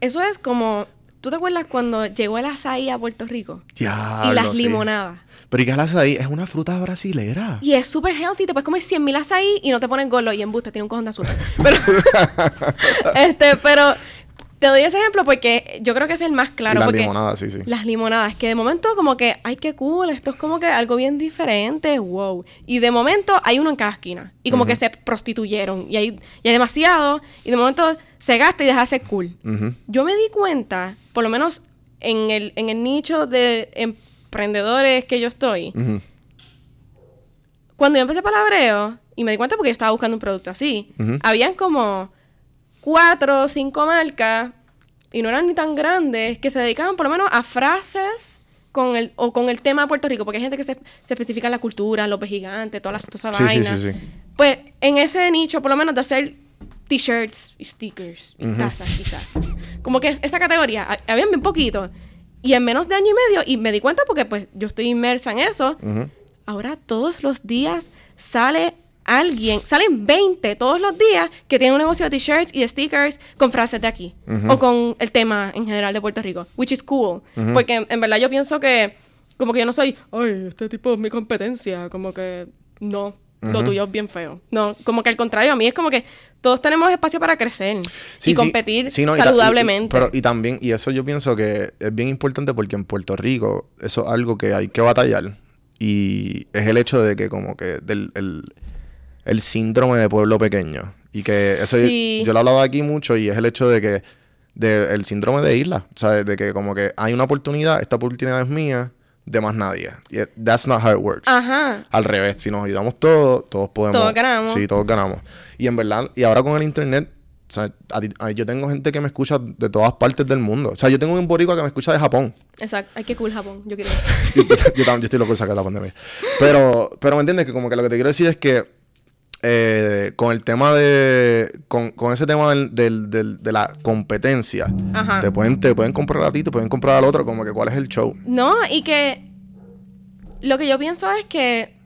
Eso es como, ¿tú te acuerdas cuando llegó el azaí a Puerto Rico? Diablo, y las sí. limonadas. Pero ¿y qué haces ahí? Es una fruta brasilera. Y es súper healthy, te puedes comer 100 mil azaí y no te ponen golo y embuste, tiene un cojón de azúcar. Pero, este, pero te doy ese ejemplo porque yo creo que es el más claro. y las porque limonadas, sí, sí. Las limonadas, que de momento como que, ay, qué cool, esto es como que algo bien diferente, wow. Y de momento hay uno en cada esquina. Y como que se prostituyeron. Y hay, y hay demasiado. Y de momento se gasta y deja de ser cool. Yo me di cuenta, por lo menos en el, en el nicho de emprendedores que yo estoy, cuando yo empecé palabreo, y me di cuenta porque yo estaba buscando un producto así, habían como cuatro o cinco marcas, y no eran ni tan grandes, que se dedicaban por lo menos a frases con el, o con el tema de Puerto Rico, porque hay gente que se, se especifica en la cultura, los gigantes, todas las toda esa Sí, sí, sí, sí. Pues en ese nicho, por lo menos de hacer t-shirts y stickers y Ujú. tazas, quizás. Como que es- esa categoría, ha- habían bien poquito. Y en menos de año y medio, y me di cuenta porque pues yo estoy inmersa en eso, Ujú. ahora todos los días sale alguien, salen 20 todos los días que tienen un negocio de t-shirts y de stickers con frases de aquí. Ujú. O con el tema en general de Puerto Rico. Which is cool. Porque en, en verdad yo pienso que, como que yo no soy, ay, este tipo es mi competencia. Como que, no, lo tuyo es bien feo. No, como que al contrario, a mí es como que todos tenemos espacio para crecer Sí, y competir Sí, no, y ta- y- y- saludablemente. pero, y también, y eso yo pienso que es bien importante porque en Puerto Rico eso es algo que hay que batallar. Y es el hecho de que como que del el, el síndrome de pueblo pequeño. Y que eso yo- yo, lo he hablado aquí mucho y es el hecho de que de, el síndrome de isla, ¿sabes? De que como que hay una oportunidad, esta oportunidad es mía, de más nadie. That's not how it works. Ajá. Al revés, si nos ayudamos todos, todos podemos. Todos ganamos. Sí, todos ganamos. Y en verdad, y ahora con el internet, o sea, a ti- a- yo tengo gente que me escucha de todas partes del mundo. O sea, yo tengo un boricua que me escucha de Japón. Exacto. Ay, qué cool Japón. Yo quiero yo también yo estoy loco de sacar la pandemia. Pero, pero me entiendes que como que lo que te quiero decir es que eh, con el tema de. Con, con ese tema del, del- del- de la competencia, Ajá. te pueden, te pueden comprar a ti, te pueden comprar al otro, como que cuál es el show. No, y que lo que yo pienso es que,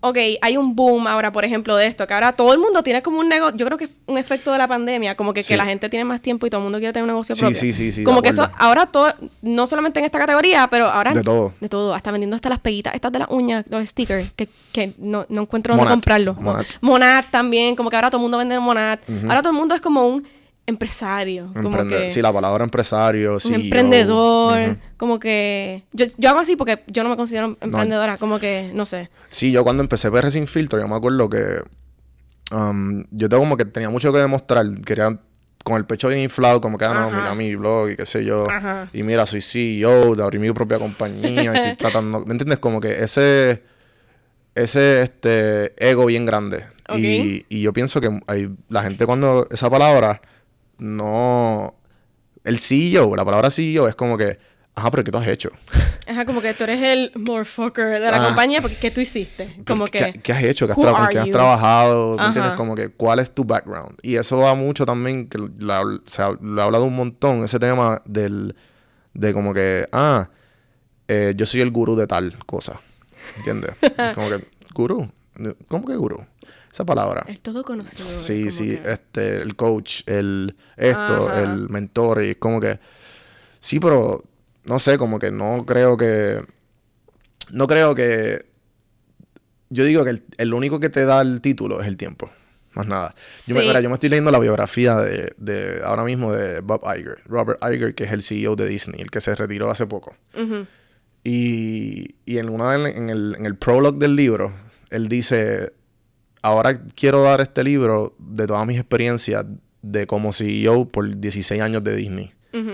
ok, hay un boom ahora, por ejemplo, de esto, que ahora todo el mundo tiene como un negocio, yo creo que es un efecto de la pandemia, como que, Sí. que la gente tiene más tiempo y todo el mundo quiere tener un negocio Sí, propio. sí, sí, sí, Como que eso, ahora todo, no solamente en esta categoría, pero ahora... De todo. De todo, hasta vendiendo hasta las peguitas, estas de las uñas, los stickers, que, que no, no encuentro dónde Monat, comprarlos. Monat. Monat también, como que ahora todo el mundo vende Monat. Ahora todo el mundo es como un empresario. Como Emprende- que... Sí, la palabra empresario, CEO. emprendedor, como que yo, yo hago así porque yo no me considero emprendedora, como que no sé. Sí, yo cuando empecé PR sin filtro, yo me acuerdo que um, yo tengo como que tenía mucho que demostrar. Quería con el pecho bien inflado, como que, ah, no, mira mi blog y qué sé yo. Ajá. Y mira, soy CEO de abrir mi propia compañía y estoy tratando, ¿me entiendes? Como que ese ese este ego bien grande. Y, y yo pienso que hay, la gente cuando esa palabra no el CEO, la palabra CEO es como que, ajá, pero ¿qué tú has hecho? Ajá, como que tú eres el motherfucker de la Ah. compañía porque ¿qué tú hiciste? Como ¿Qué, que qué has hecho? ¿Qué has tra- ¿Con are quién has trabajado? ¿Me Ajá. entiendes? Como que, ¿cuál es tu background? Y eso va mucho también, que la- se ha, lo he hablado un montón, ese tema del, de como que, ah, eh, yo soy el gurú de tal cosa. ¿Entiendes? Es como que, gurú. ¿Cómo que gurú? Esa palabra. el todo conocido. Sí, sí, que- este, el coach, el esto, Ajá. el mentor, y es como que, sí, pero no sé, como que no creo que, no creo que, yo digo que el, el único que te da el título es el tiempo, más nada. Yo, me, mira, yo me estoy leyendo la biografía de, de, ahora mismo de Bob Iger, Robert Iger, que es el CEO de Disney, el que se retiró hace poco. Ujú. Y, y en, una en, el, en el prologue del libro, él dice, ahora quiero dar este libro de todas mis experiencias de como CEO por 16 años de Disney.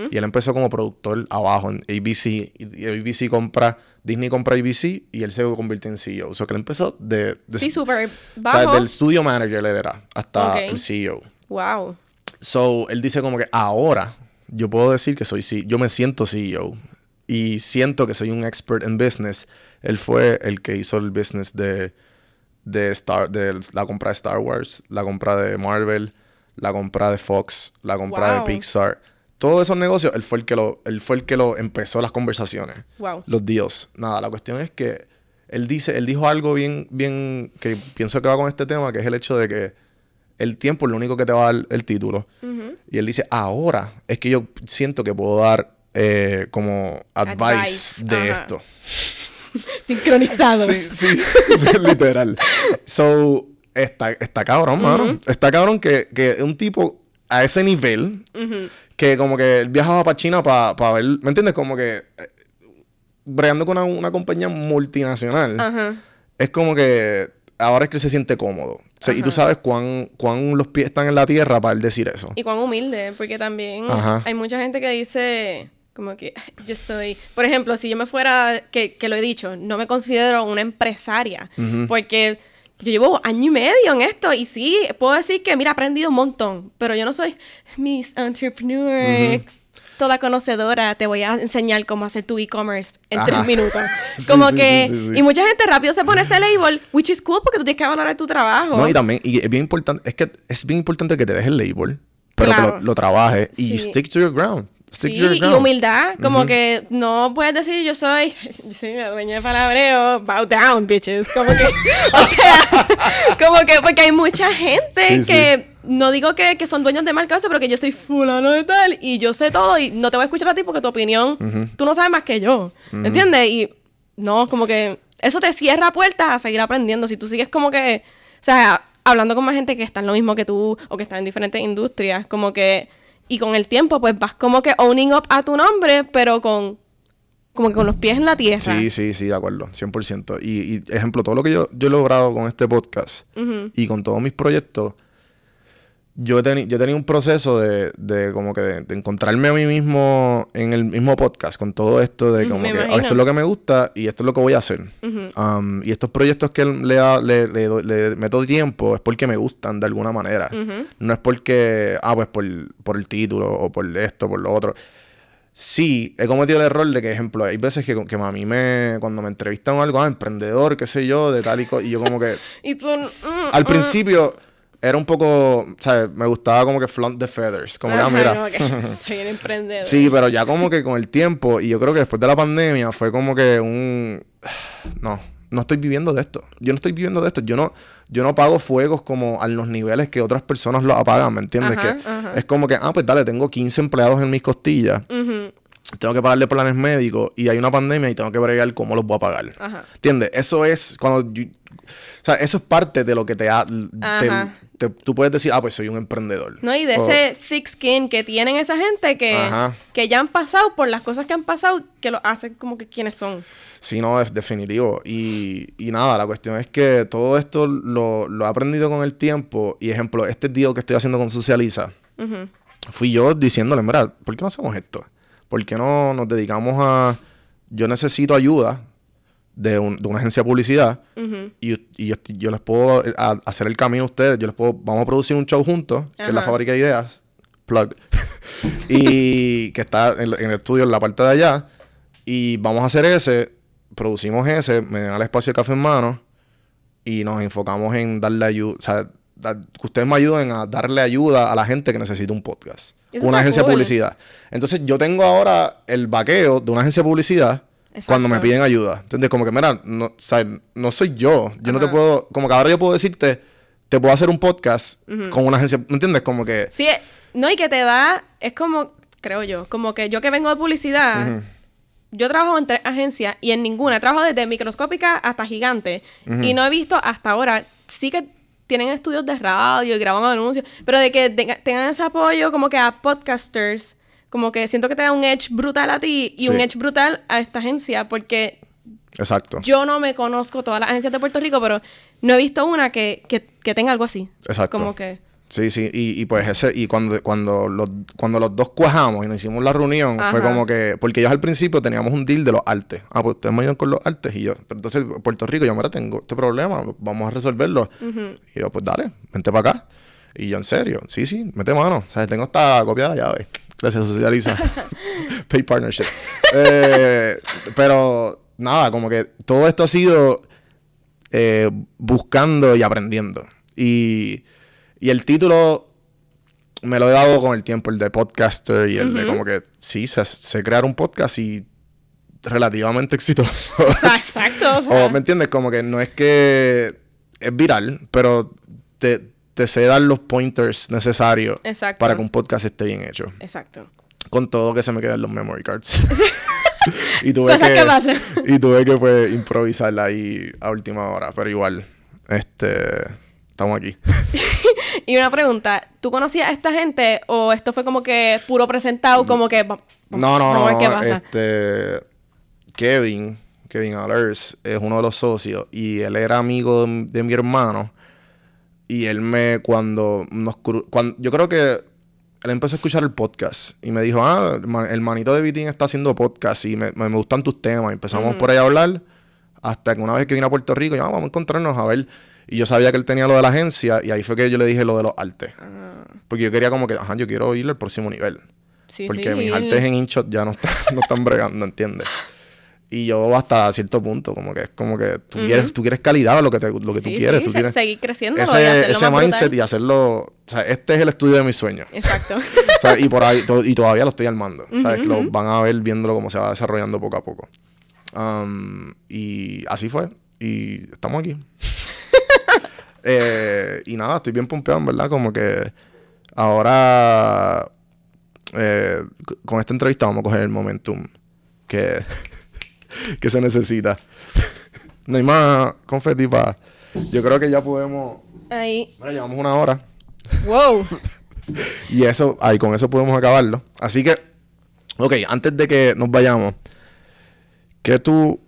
Y él empezó como productor abajo en ABC. Y ABC compra, Disney compra ABC y él se convirtió en CEO. O sea que él empezó de... de Sí, súper o sea, bajo. del studio manager le era hasta el CEO. Wow. So, él dice como que ahora yo puedo decir que soy CEO. Yo me siento CEO. Y siento que soy un expert en business. Él fue el que hizo el business de, de, Star, de la compra de Star Wars, la compra de Marvel, la compra de Fox, la compra Wow. de Pixar. Todos esos negocios, él fue el que lo, él fue el que lo empezó las conversaciones. Wow. Los deals. Nada, la cuestión es que él dice, él dijo algo bien, bien, que pienso que va con este tema, que es el hecho de que el tiempo es lo único que te va a dar el título. Y él dice, ahora es que yo siento que puedo dar eh, como advice, Advice, de ajá. esto. Sincronizados. Sí, sí, literal. So, está, está cabrón, mano. Está cabrón que, que un tipo a ese nivel, que como que él viajaba para China para ver, ¿me entiendes? Como que eh, bregando con una, una compañía multinacional, Ajá. es como que ahora es que se siente cómodo. O sea, y tú sabes cuán, cuán los pies están en la tierra para él decir eso. Y cuán humilde, porque también Ajá. hay mucha gente que dice como que yo soy, por ejemplo, si yo me fuera, que, que lo he dicho, no me considero una empresaria, porque yo llevo año y medio en esto y sí, puedo decir que, mira, he aprendido un montón, pero yo no soy Miss Entrepreneur. Toda conocedora, te voy a enseñar cómo hacer tu e-commerce en Ajá. tres minutos. Sí, Como sí, que, sí, y mucha gente rápido se pone ese label, which is cool porque tú tienes que valorar tu trabajo. No, y también, y es bien importante, es que es bien importante que te dejes el label, pero que Claro. lo, lo trabajes y stick to your ground. Stick Sí, to your y humildad, como que no puedes decir yo soy, sí, la dueña de palabreo, bow down, bitches, como que, o sea, como que, porque hay mucha gente Sí, que, no digo que, que son dueños de mal caso, pero que yo soy fulano de tal, y yo sé todo, y no te voy a escuchar a ti porque tu opinión, tú no sabes más que yo, ¿me entiendes? Y no, como que eso te cierra puertas a seguir aprendiendo, si tú sigues como que, o sea, hablando con más gente que está en lo mismo que tú, o que está en diferentes industrias, como que... Y con el tiempo, pues vas como que owning up a tu nombre, pero con. Como que con los pies en la tierra. Sí, sí, sí, de acuerdo, 100%. Y, y ejemplo, todo lo que yo, yo he logrado con este podcast y con todos mis proyectos, yo he, teni- yo tenido un proceso de, de como que de, de encontrarme a mí mismo en el mismo podcast con todo esto de como me que "Ah, imagino. esto es lo que me gusta y esto es lo que voy a hacer. Um, y estos proyectos que le, le, le, le meto tiempo es porque me gustan de alguna manera. No es porque, ah, pues por, por el título o por esto, por lo otro. Sí, he cometido el error de que, ejemplo, hay veces que, que a mí me, cuando me entrevistan o algo, ah, emprendedor, qué sé yo, de tal y co- y yo como que, Y tú. mm, al mm. principio era un poco, ¿sabes? Me gustaba como que flaunt the feathers, como que, ah, Ajá, mira. como que soy un emprendedor. Sí, pero ya como que con el tiempo, y yo creo que después de la pandemia fue como que un... No, no estoy viviendo de esto. Yo no estoy viviendo de esto. Yo no, yo no pago fuegos como a los niveles que otras personas lo apagan, ¿me entiendes? Ajá, que ajá. es como que, ah, pues dale, tengo 15 empleados en mis costillas. Tengo que pagarle planes médicos y hay una pandemia y tengo que bregar cómo los voy a pagar. Ajá. ¿Entiendes? Eso es cuando... yo- o sea, eso es parte de lo que te, ha, te-. Te- Tú puedes decir, ah, pues soy un emprendedor. No, y de O- ese thick skin que tienen esa gente que, Ajá. que ya han pasado por las cosas que han pasado, que lo hacen como que quienes son. Sí, no, es definitivo. Y, y nada, la cuestión es que todo esto lo, lo he aprendido con el tiempo. Y ejemplo, este deal que estoy haciendo con Socializa, fui yo diciéndole, mira, ¿por qué no hacemos esto? ¿Por qué no nos dedicamos a... Yo necesito ayuda de, un- de una agencia de publicidad y, y yo, yo les puedo a- hacer el camino a ustedes. Yo les puedo... Vamos a producir un show juntos, que es la. Fábrica de Ideas. Plug. y que está en, en el estudio en la parte de allá. Y vamos a hacer ese, producimos ese, me dan el espacio de café en mano y nos enfocamos en darle ayuda, o sea, da- que ustedes me ayuden a darle ayuda a la gente que necesita un podcast. Una agencia de publicidad. Entonces yo tengo ahora el vaqueo de una agencia de publicidad Exacto. cuando me piden ayuda. ¿Entiendes? Como que, mira, no, o sea, no soy yo. Yo no te puedo, como que ahora yo puedo decirte, te puedo hacer un podcast con una agencia, ¿me entiendes? Como que... Sí, eh, no, y que te da, es como, creo yo, como que yo que vengo de publicidad, yo trabajo en tres agencias y en ninguna, trabajo desde microscópica hasta gigante. Y no he visto hasta ahora, sí que tienen estudios de radio y graban anuncios, pero de que tenga- tengan ese apoyo como que a podcasters, como que siento que te da un edge brutal a ti y un edge brutal a esta agencia porque Exacto. yo no me conozco todas las agencias de Puerto Rico, pero no he visto una que, que, que tenga algo así. Exacto. Como que... Sí, sí, y, y pues ese, y cuando, cuando, los, cuando los dos cuajamos y nos hicimos la reunión, fue como que, porque ellos al principio teníamos un deal de los artes. Ah, pues ustedes me ayudan con los artes y yo, pero entonces Puerto Rico, yo, mira, tengo este problema, vamos a resolverlo. Y yo, pues dale, vente para acá. Y yo, en serio, sí, sí, mete mano. O sea, tengo esta copia de la llave. Gracias, socializa. Pay partnership. Eh, pero nada, como que todo esto ha sido eh, buscando y aprendiendo. Y, y el título me lo he dado con el tiempo, el de podcaster y el de como que sí, sé, sé crear un podcast y relativamente exitoso. O sea, exacto. O sea, o, ¿me entiendes? Como que no es que es viral, pero te, te sé dar los pointers necesarios Exacto. para que un podcast esté bien hecho. Exacto. Con todo que se me queden los memory cards. y tuve Cosas que, que y tuve que pues improvisarla ahí a última hora, pero igual este estamos aquí. Y una pregunta, ¿tú conocías a esta gente o esto fue como que puro presentado, como que... No, no, vamos a no. ver qué pasa? Este Kevin, Kevin Allers es uno de los socios y él era amigo de, de mi hermano y él me cuando nos cuando yo creo que él empezó a escuchar el podcast y me dijo, ah, el ma- el manito de Vitín está haciendo podcast y me, me- me gustan tus temas. Y empezamos por ahí a hablar hasta que una vez que vine a Puerto Rico, ya vamos a encontrarnos a ver. Y yo sabía que él tenía lo de la agencia y ahí fue que yo le dije lo de los artes. Porque yo quería como que, ajá, yo quiero ir al próximo nivel. Ah. Sí, Porque sí, mis él- artes en InShot ya no, están, no están bregando, ¿entiendes? Y yo hasta cierto punto, como que es como que tú, quieres, tú quieres calidad a lo que, te, lo que tú quieres. sí, tú se- tienes seguir creciendo ese, y hacerlo ese más mindset brutal. y hacerlo... O sea, este es el estudio de mis sueños. Exacto. O sea, y por ahí, to- y todavía lo estoy armando. ¿Sabes? Que lo van a ver viéndolo cómo se va desarrollando poco a poco. Um, y así fue. Y estamos aquí. Eh, y nada, estoy bien pompeado, en verdad. Como que ahora eh, con esta entrevista vamos a coger el momentum que, que se necesita. no hay más confeti para. Yo creo que ya podemos. Ahí. Mira, llevamos una hora. Wow. Y eso, ahí con eso podemos acabarlo. Así que, ok, antes de que nos vayamos, ¿qué tú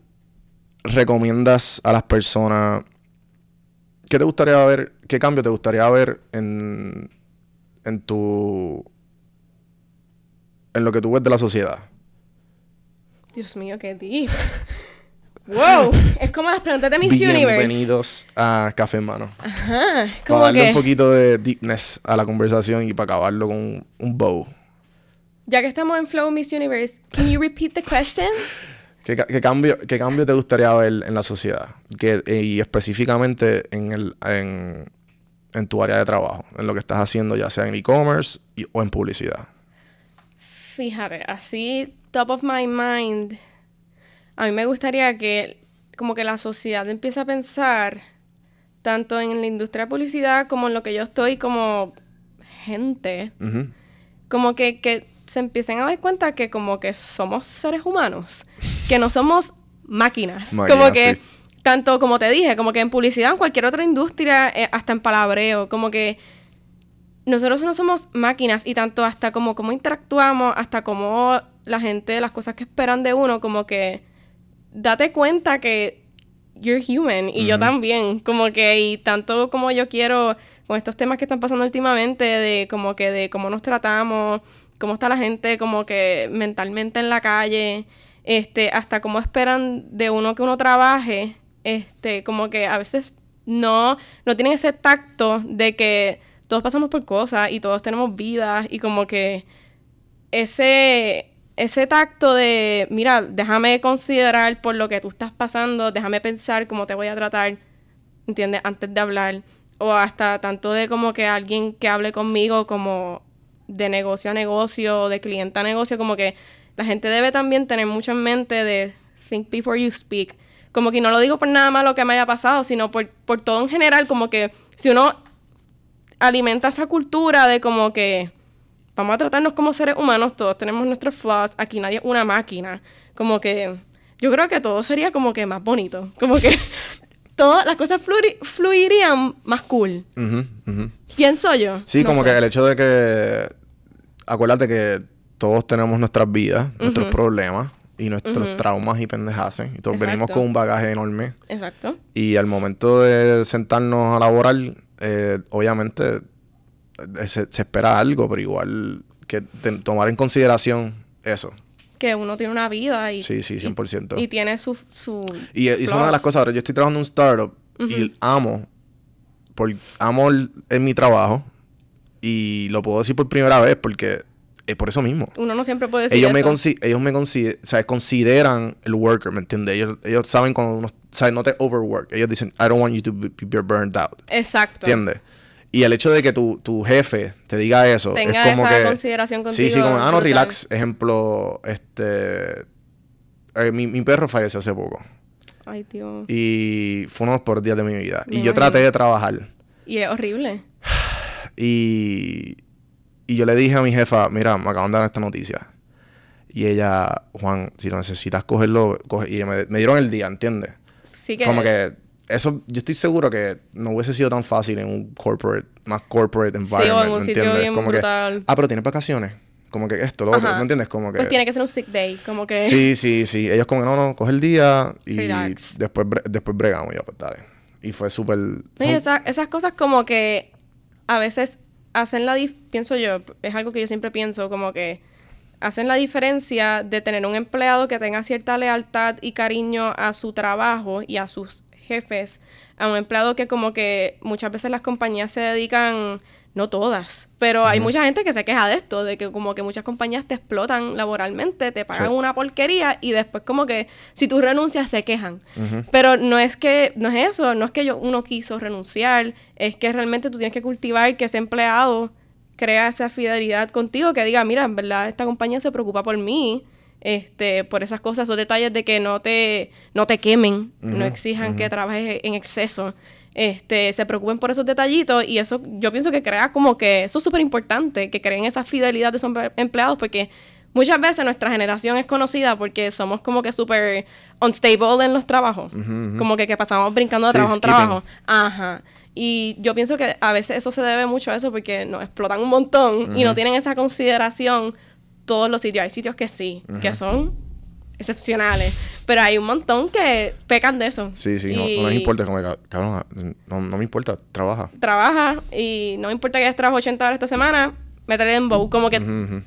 recomiendas a las personas? ¿Qué te gustaría ver? ¿Qué cambio te gustaría ver en, en tu. en lo que tú ves de la sociedad? Dios mío, qué deep. Wow. Es como las preguntas de Miss Universe. Bienvenidos a Café en Mano. Ajá. Para Como darle que, un poquito de deepness a la conversación y para acabarlo con un, bow. ya que estamos en Flow Miss Universe, can you repeat the question? ¿Qué, ca- qué cambio, ¿Qué cambio te gustaría ver en la sociedad? Que, y específicamente en, el, en, en tu área de trabajo, en lo que estás haciendo, ya sea en e-commerce o en publicidad. Fíjate, así, top of my mind, a mí me gustaría que como que la sociedad empiece a pensar tanto en la industria de publicidad como en lo que yo estoy como gente, como que, que se empiecen a dar cuenta que como que somos seres humanos, que no somos máquinas. Máquinas, como que, sí. tanto como te dije, como que en publicidad, en cualquier otra industria, eh, hasta en palabreo, como que nosotros no somos máquinas y tanto hasta como cómo interactuamos, hasta como la gente, las cosas que esperan de uno, como que date cuenta que you're human y yo también, como que y tanto como yo quiero con estos temas que están pasando últimamente de como que de cómo nos tratamos, cómo está la gente como que mentalmente en la calle, este, hasta cómo esperan de uno que uno trabaje, este, como que a veces no no tienen ese tacto de que todos pasamos por cosas y todos tenemos vidas y como que ese, ese tacto de, mira, déjame considerar por lo que tú estás pasando, déjame pensar cómo te voy a tratar, ¿entiendes? Antes de hablar. O hasta tanto de como que alguien que hable conmigo como de negocio a negocio, de cliente a negocio, como que la gente debe también tener mucho en mente de think before you speak. Como que no lo digo por nada malo que me haya pasado, sino por, por todo en general, como que si uno alimenta esa cultura de como que vamos a tratarnos como seres humanos, todos tenemos nuestros flaws, aquí nadie es una máquina. Como que yo creo que todo sería como que más bonito. Como que todas las cosas flui- fluirían más cool. Ujú, ujú. Pienso yo. Sí, No como sé. que el hecho de que. Acuérdate que todos tenemos nuestras vidas, nuestros problemas y nuestros Ujú. traumas y pendejaces. Y todos venimos con un bagaje enorme. Exacto. Y al momento de sentarnos a laborar, eh, obviamente eh, se, se espera algo, pero igual que te- tomar en consideración eso. Que uno tiene una vida y... Sí, sí, y- 100%. Y, tiene su... su Y, y es una de las cosas, ahora yo estoy trabajando en un startup y amo, por, amo el- en mi trabajo y lo puedo decir por primera vez porque es por eso mismo. Uno no siempre puede decir Ellos me, consi- ellos me consi- o sea, consideran el worker, ¿me entiendes? Ellos, ellos saben cuando uno, o sea, no te overwork. Ellos dicen, I don't want you to be, be burned out. Exacto. ¿Entiendes? Y el hecho de que tu, tu jefe te diga eso Tenga es como esa que... consideración Sí, sí, contigo, como, ah, no, relax. Ejemplo, este... eh, mi, mi perro falleció hace poco. Ay, tío. Y fue uno de los peores días de mi vida. Me y yo traté de trabajar. Y es horrible. Y, y yo le dije a mi jefa, mira, me acaban de dar esta noticia. Y ella, Juan, si lo necesitas cogerlo, coge. Y me, me dieron el día, ¿entiendes? Sí que... Como que eso, yo estoy seguro que no hubiese sido tan fácil en un corporate, más corporate environment, en un ¿me sitio entiendes? bien Como brutal. que, ah, pero tienes vacaciones. Como que esto, lo otro. ¿me entiendes? Como que... Pues tiene que ser un sick day. Como que... Sí, sí, sí. Ellos como no, no, coge el día y Relax. después, bre- después bregamos. Y yo, pues dale. Y fue súper... Sí, son- esa- esas cosas como que a veces hacen la pienso yo, es algo que yo siempre pienso, como que hacen la diferencia de tener un empleado que tenga cierta lealtad y cariño a su trabajo y a sus jefes, a un empleado que como que muchas veces las compañías se dedican, no todas, pero hay mucha gente que se queja de esto, de que como que muchas compañías te explotan laboralmente, te pagan Sí. una porquería y después como que si tú renuncias se quejan. Pero no es que, no es eso, no es que yo, uno quiso renunciar, es que realmente tú tienes que cultivar que ese empleado crea esa fidelidad contigo, que diga, mira, en verdad esta compañía se preocupa por mí, este, por esas cosas, esos detalles de que no te, no te quemen, no exijan que trabajes en exceso. Este, se preocupen por esos detallitos y eso yo pienso que crea como que eso es súper importante, que creen esa fidelidad de esos emple- empleados porque muchas veces nuestra generación es conocida porque somos como que súper unstable en los trabajos, como que, que pasamos brincando de Sí, trabajo en trabajo. Ajá. Y yo pienso que a veces eso se debe mucho a eso porque nos explotan un montón y no tienen esa consideración todos los sitios. Hay sitios que sí, que son excepcionales, pero hay un montón que pecan de eso. Sí, sí, no, Y no les importa. Como cabrón, no, no me importa, trabaja. Trabaja y no me importa que hayas trabajado 80 horas esta semana, métele en bow, como que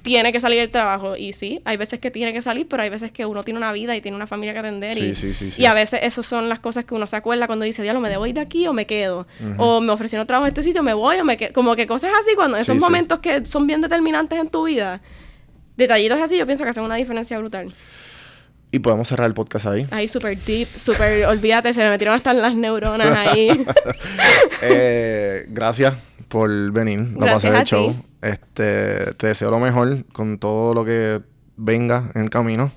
tiene que salir el trabajo. Y sí, hay veces que tiene que salir, pero hay veces que uno tiene una vida y tiene una familia que atender. Sí, y, sí, sí, sí. y a veces esas son las cosas que uno se acuerda cuando dice, diablo, me debo ir de aquí o me quedo. O me ofrecieron trabajo en este sitio, me voy o me quedo. Como que cosas así, cuando esos momentos que son bien determinantes en tu vida. Detallitos así, yo pienso que hacen una diferencia brutal. Y podemos cerrar el podcast ahí. Ahí súper deep, súper, olvídate, se me metieron hasta las neuronas ahí. Eh, gracias por venir. Lo Gracias pasé ti. show. Este, te deseo lo mejor con todo lo que venga en el camino.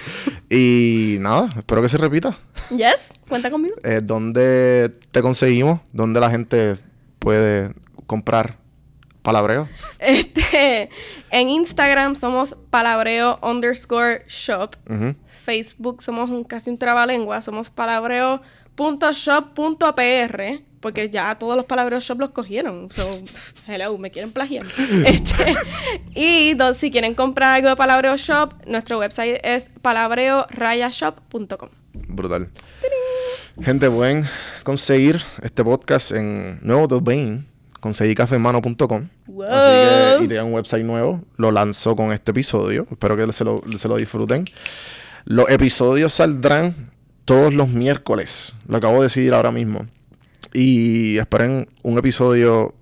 y nada, espero que se repita. yes, cuenta conmigo. Eh, ¿Dónde te conseguimos? ¿Dónde la gente puede comprar palabreo? Este, en Instagram somos palabreo underscore shop. Facebook somos un, casi un trabalengua. Somos palabreo.shop.pr. Porque ya todos los palabreos shop los cogieron. So, hello, me quieren plagiar. este, y si quieren comprar algo de palabreo shop, nuestro website es palabreorayashop.com. Brutal. Gente, pueden conseguir este podcast en Nuevo Domain, conseguicafemano.com. Wow. Así que, y un website nuevo. Lo lanzó con este episodio. Espero que se lo, se lo disfruten. Los episodios saldrán todos los miércoles. Lo acabo de decidir ahora mismo. Y esperen un episodio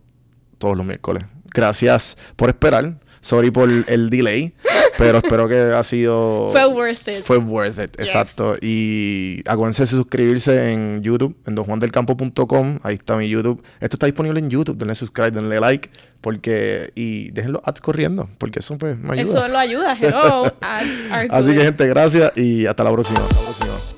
todos los miércoles. Gracias por esperar. Sorry por el delay. Pero espero que ha sido... Fue worth it. Fue worth it, exacto. Y acuérdense de suscribirse en YouTube, en donjuandelcampo.com. Ahí está mi YouTube. Esto está disponible en YouTube. Denle subscribe, denle like. Porque... Y dejen los ads corriendo. Porque eso pues me ayuda. Eso lo ayuda. Hello. Ads are Así que gente, gracias. Y hasta la próxima. Hasta la próxima.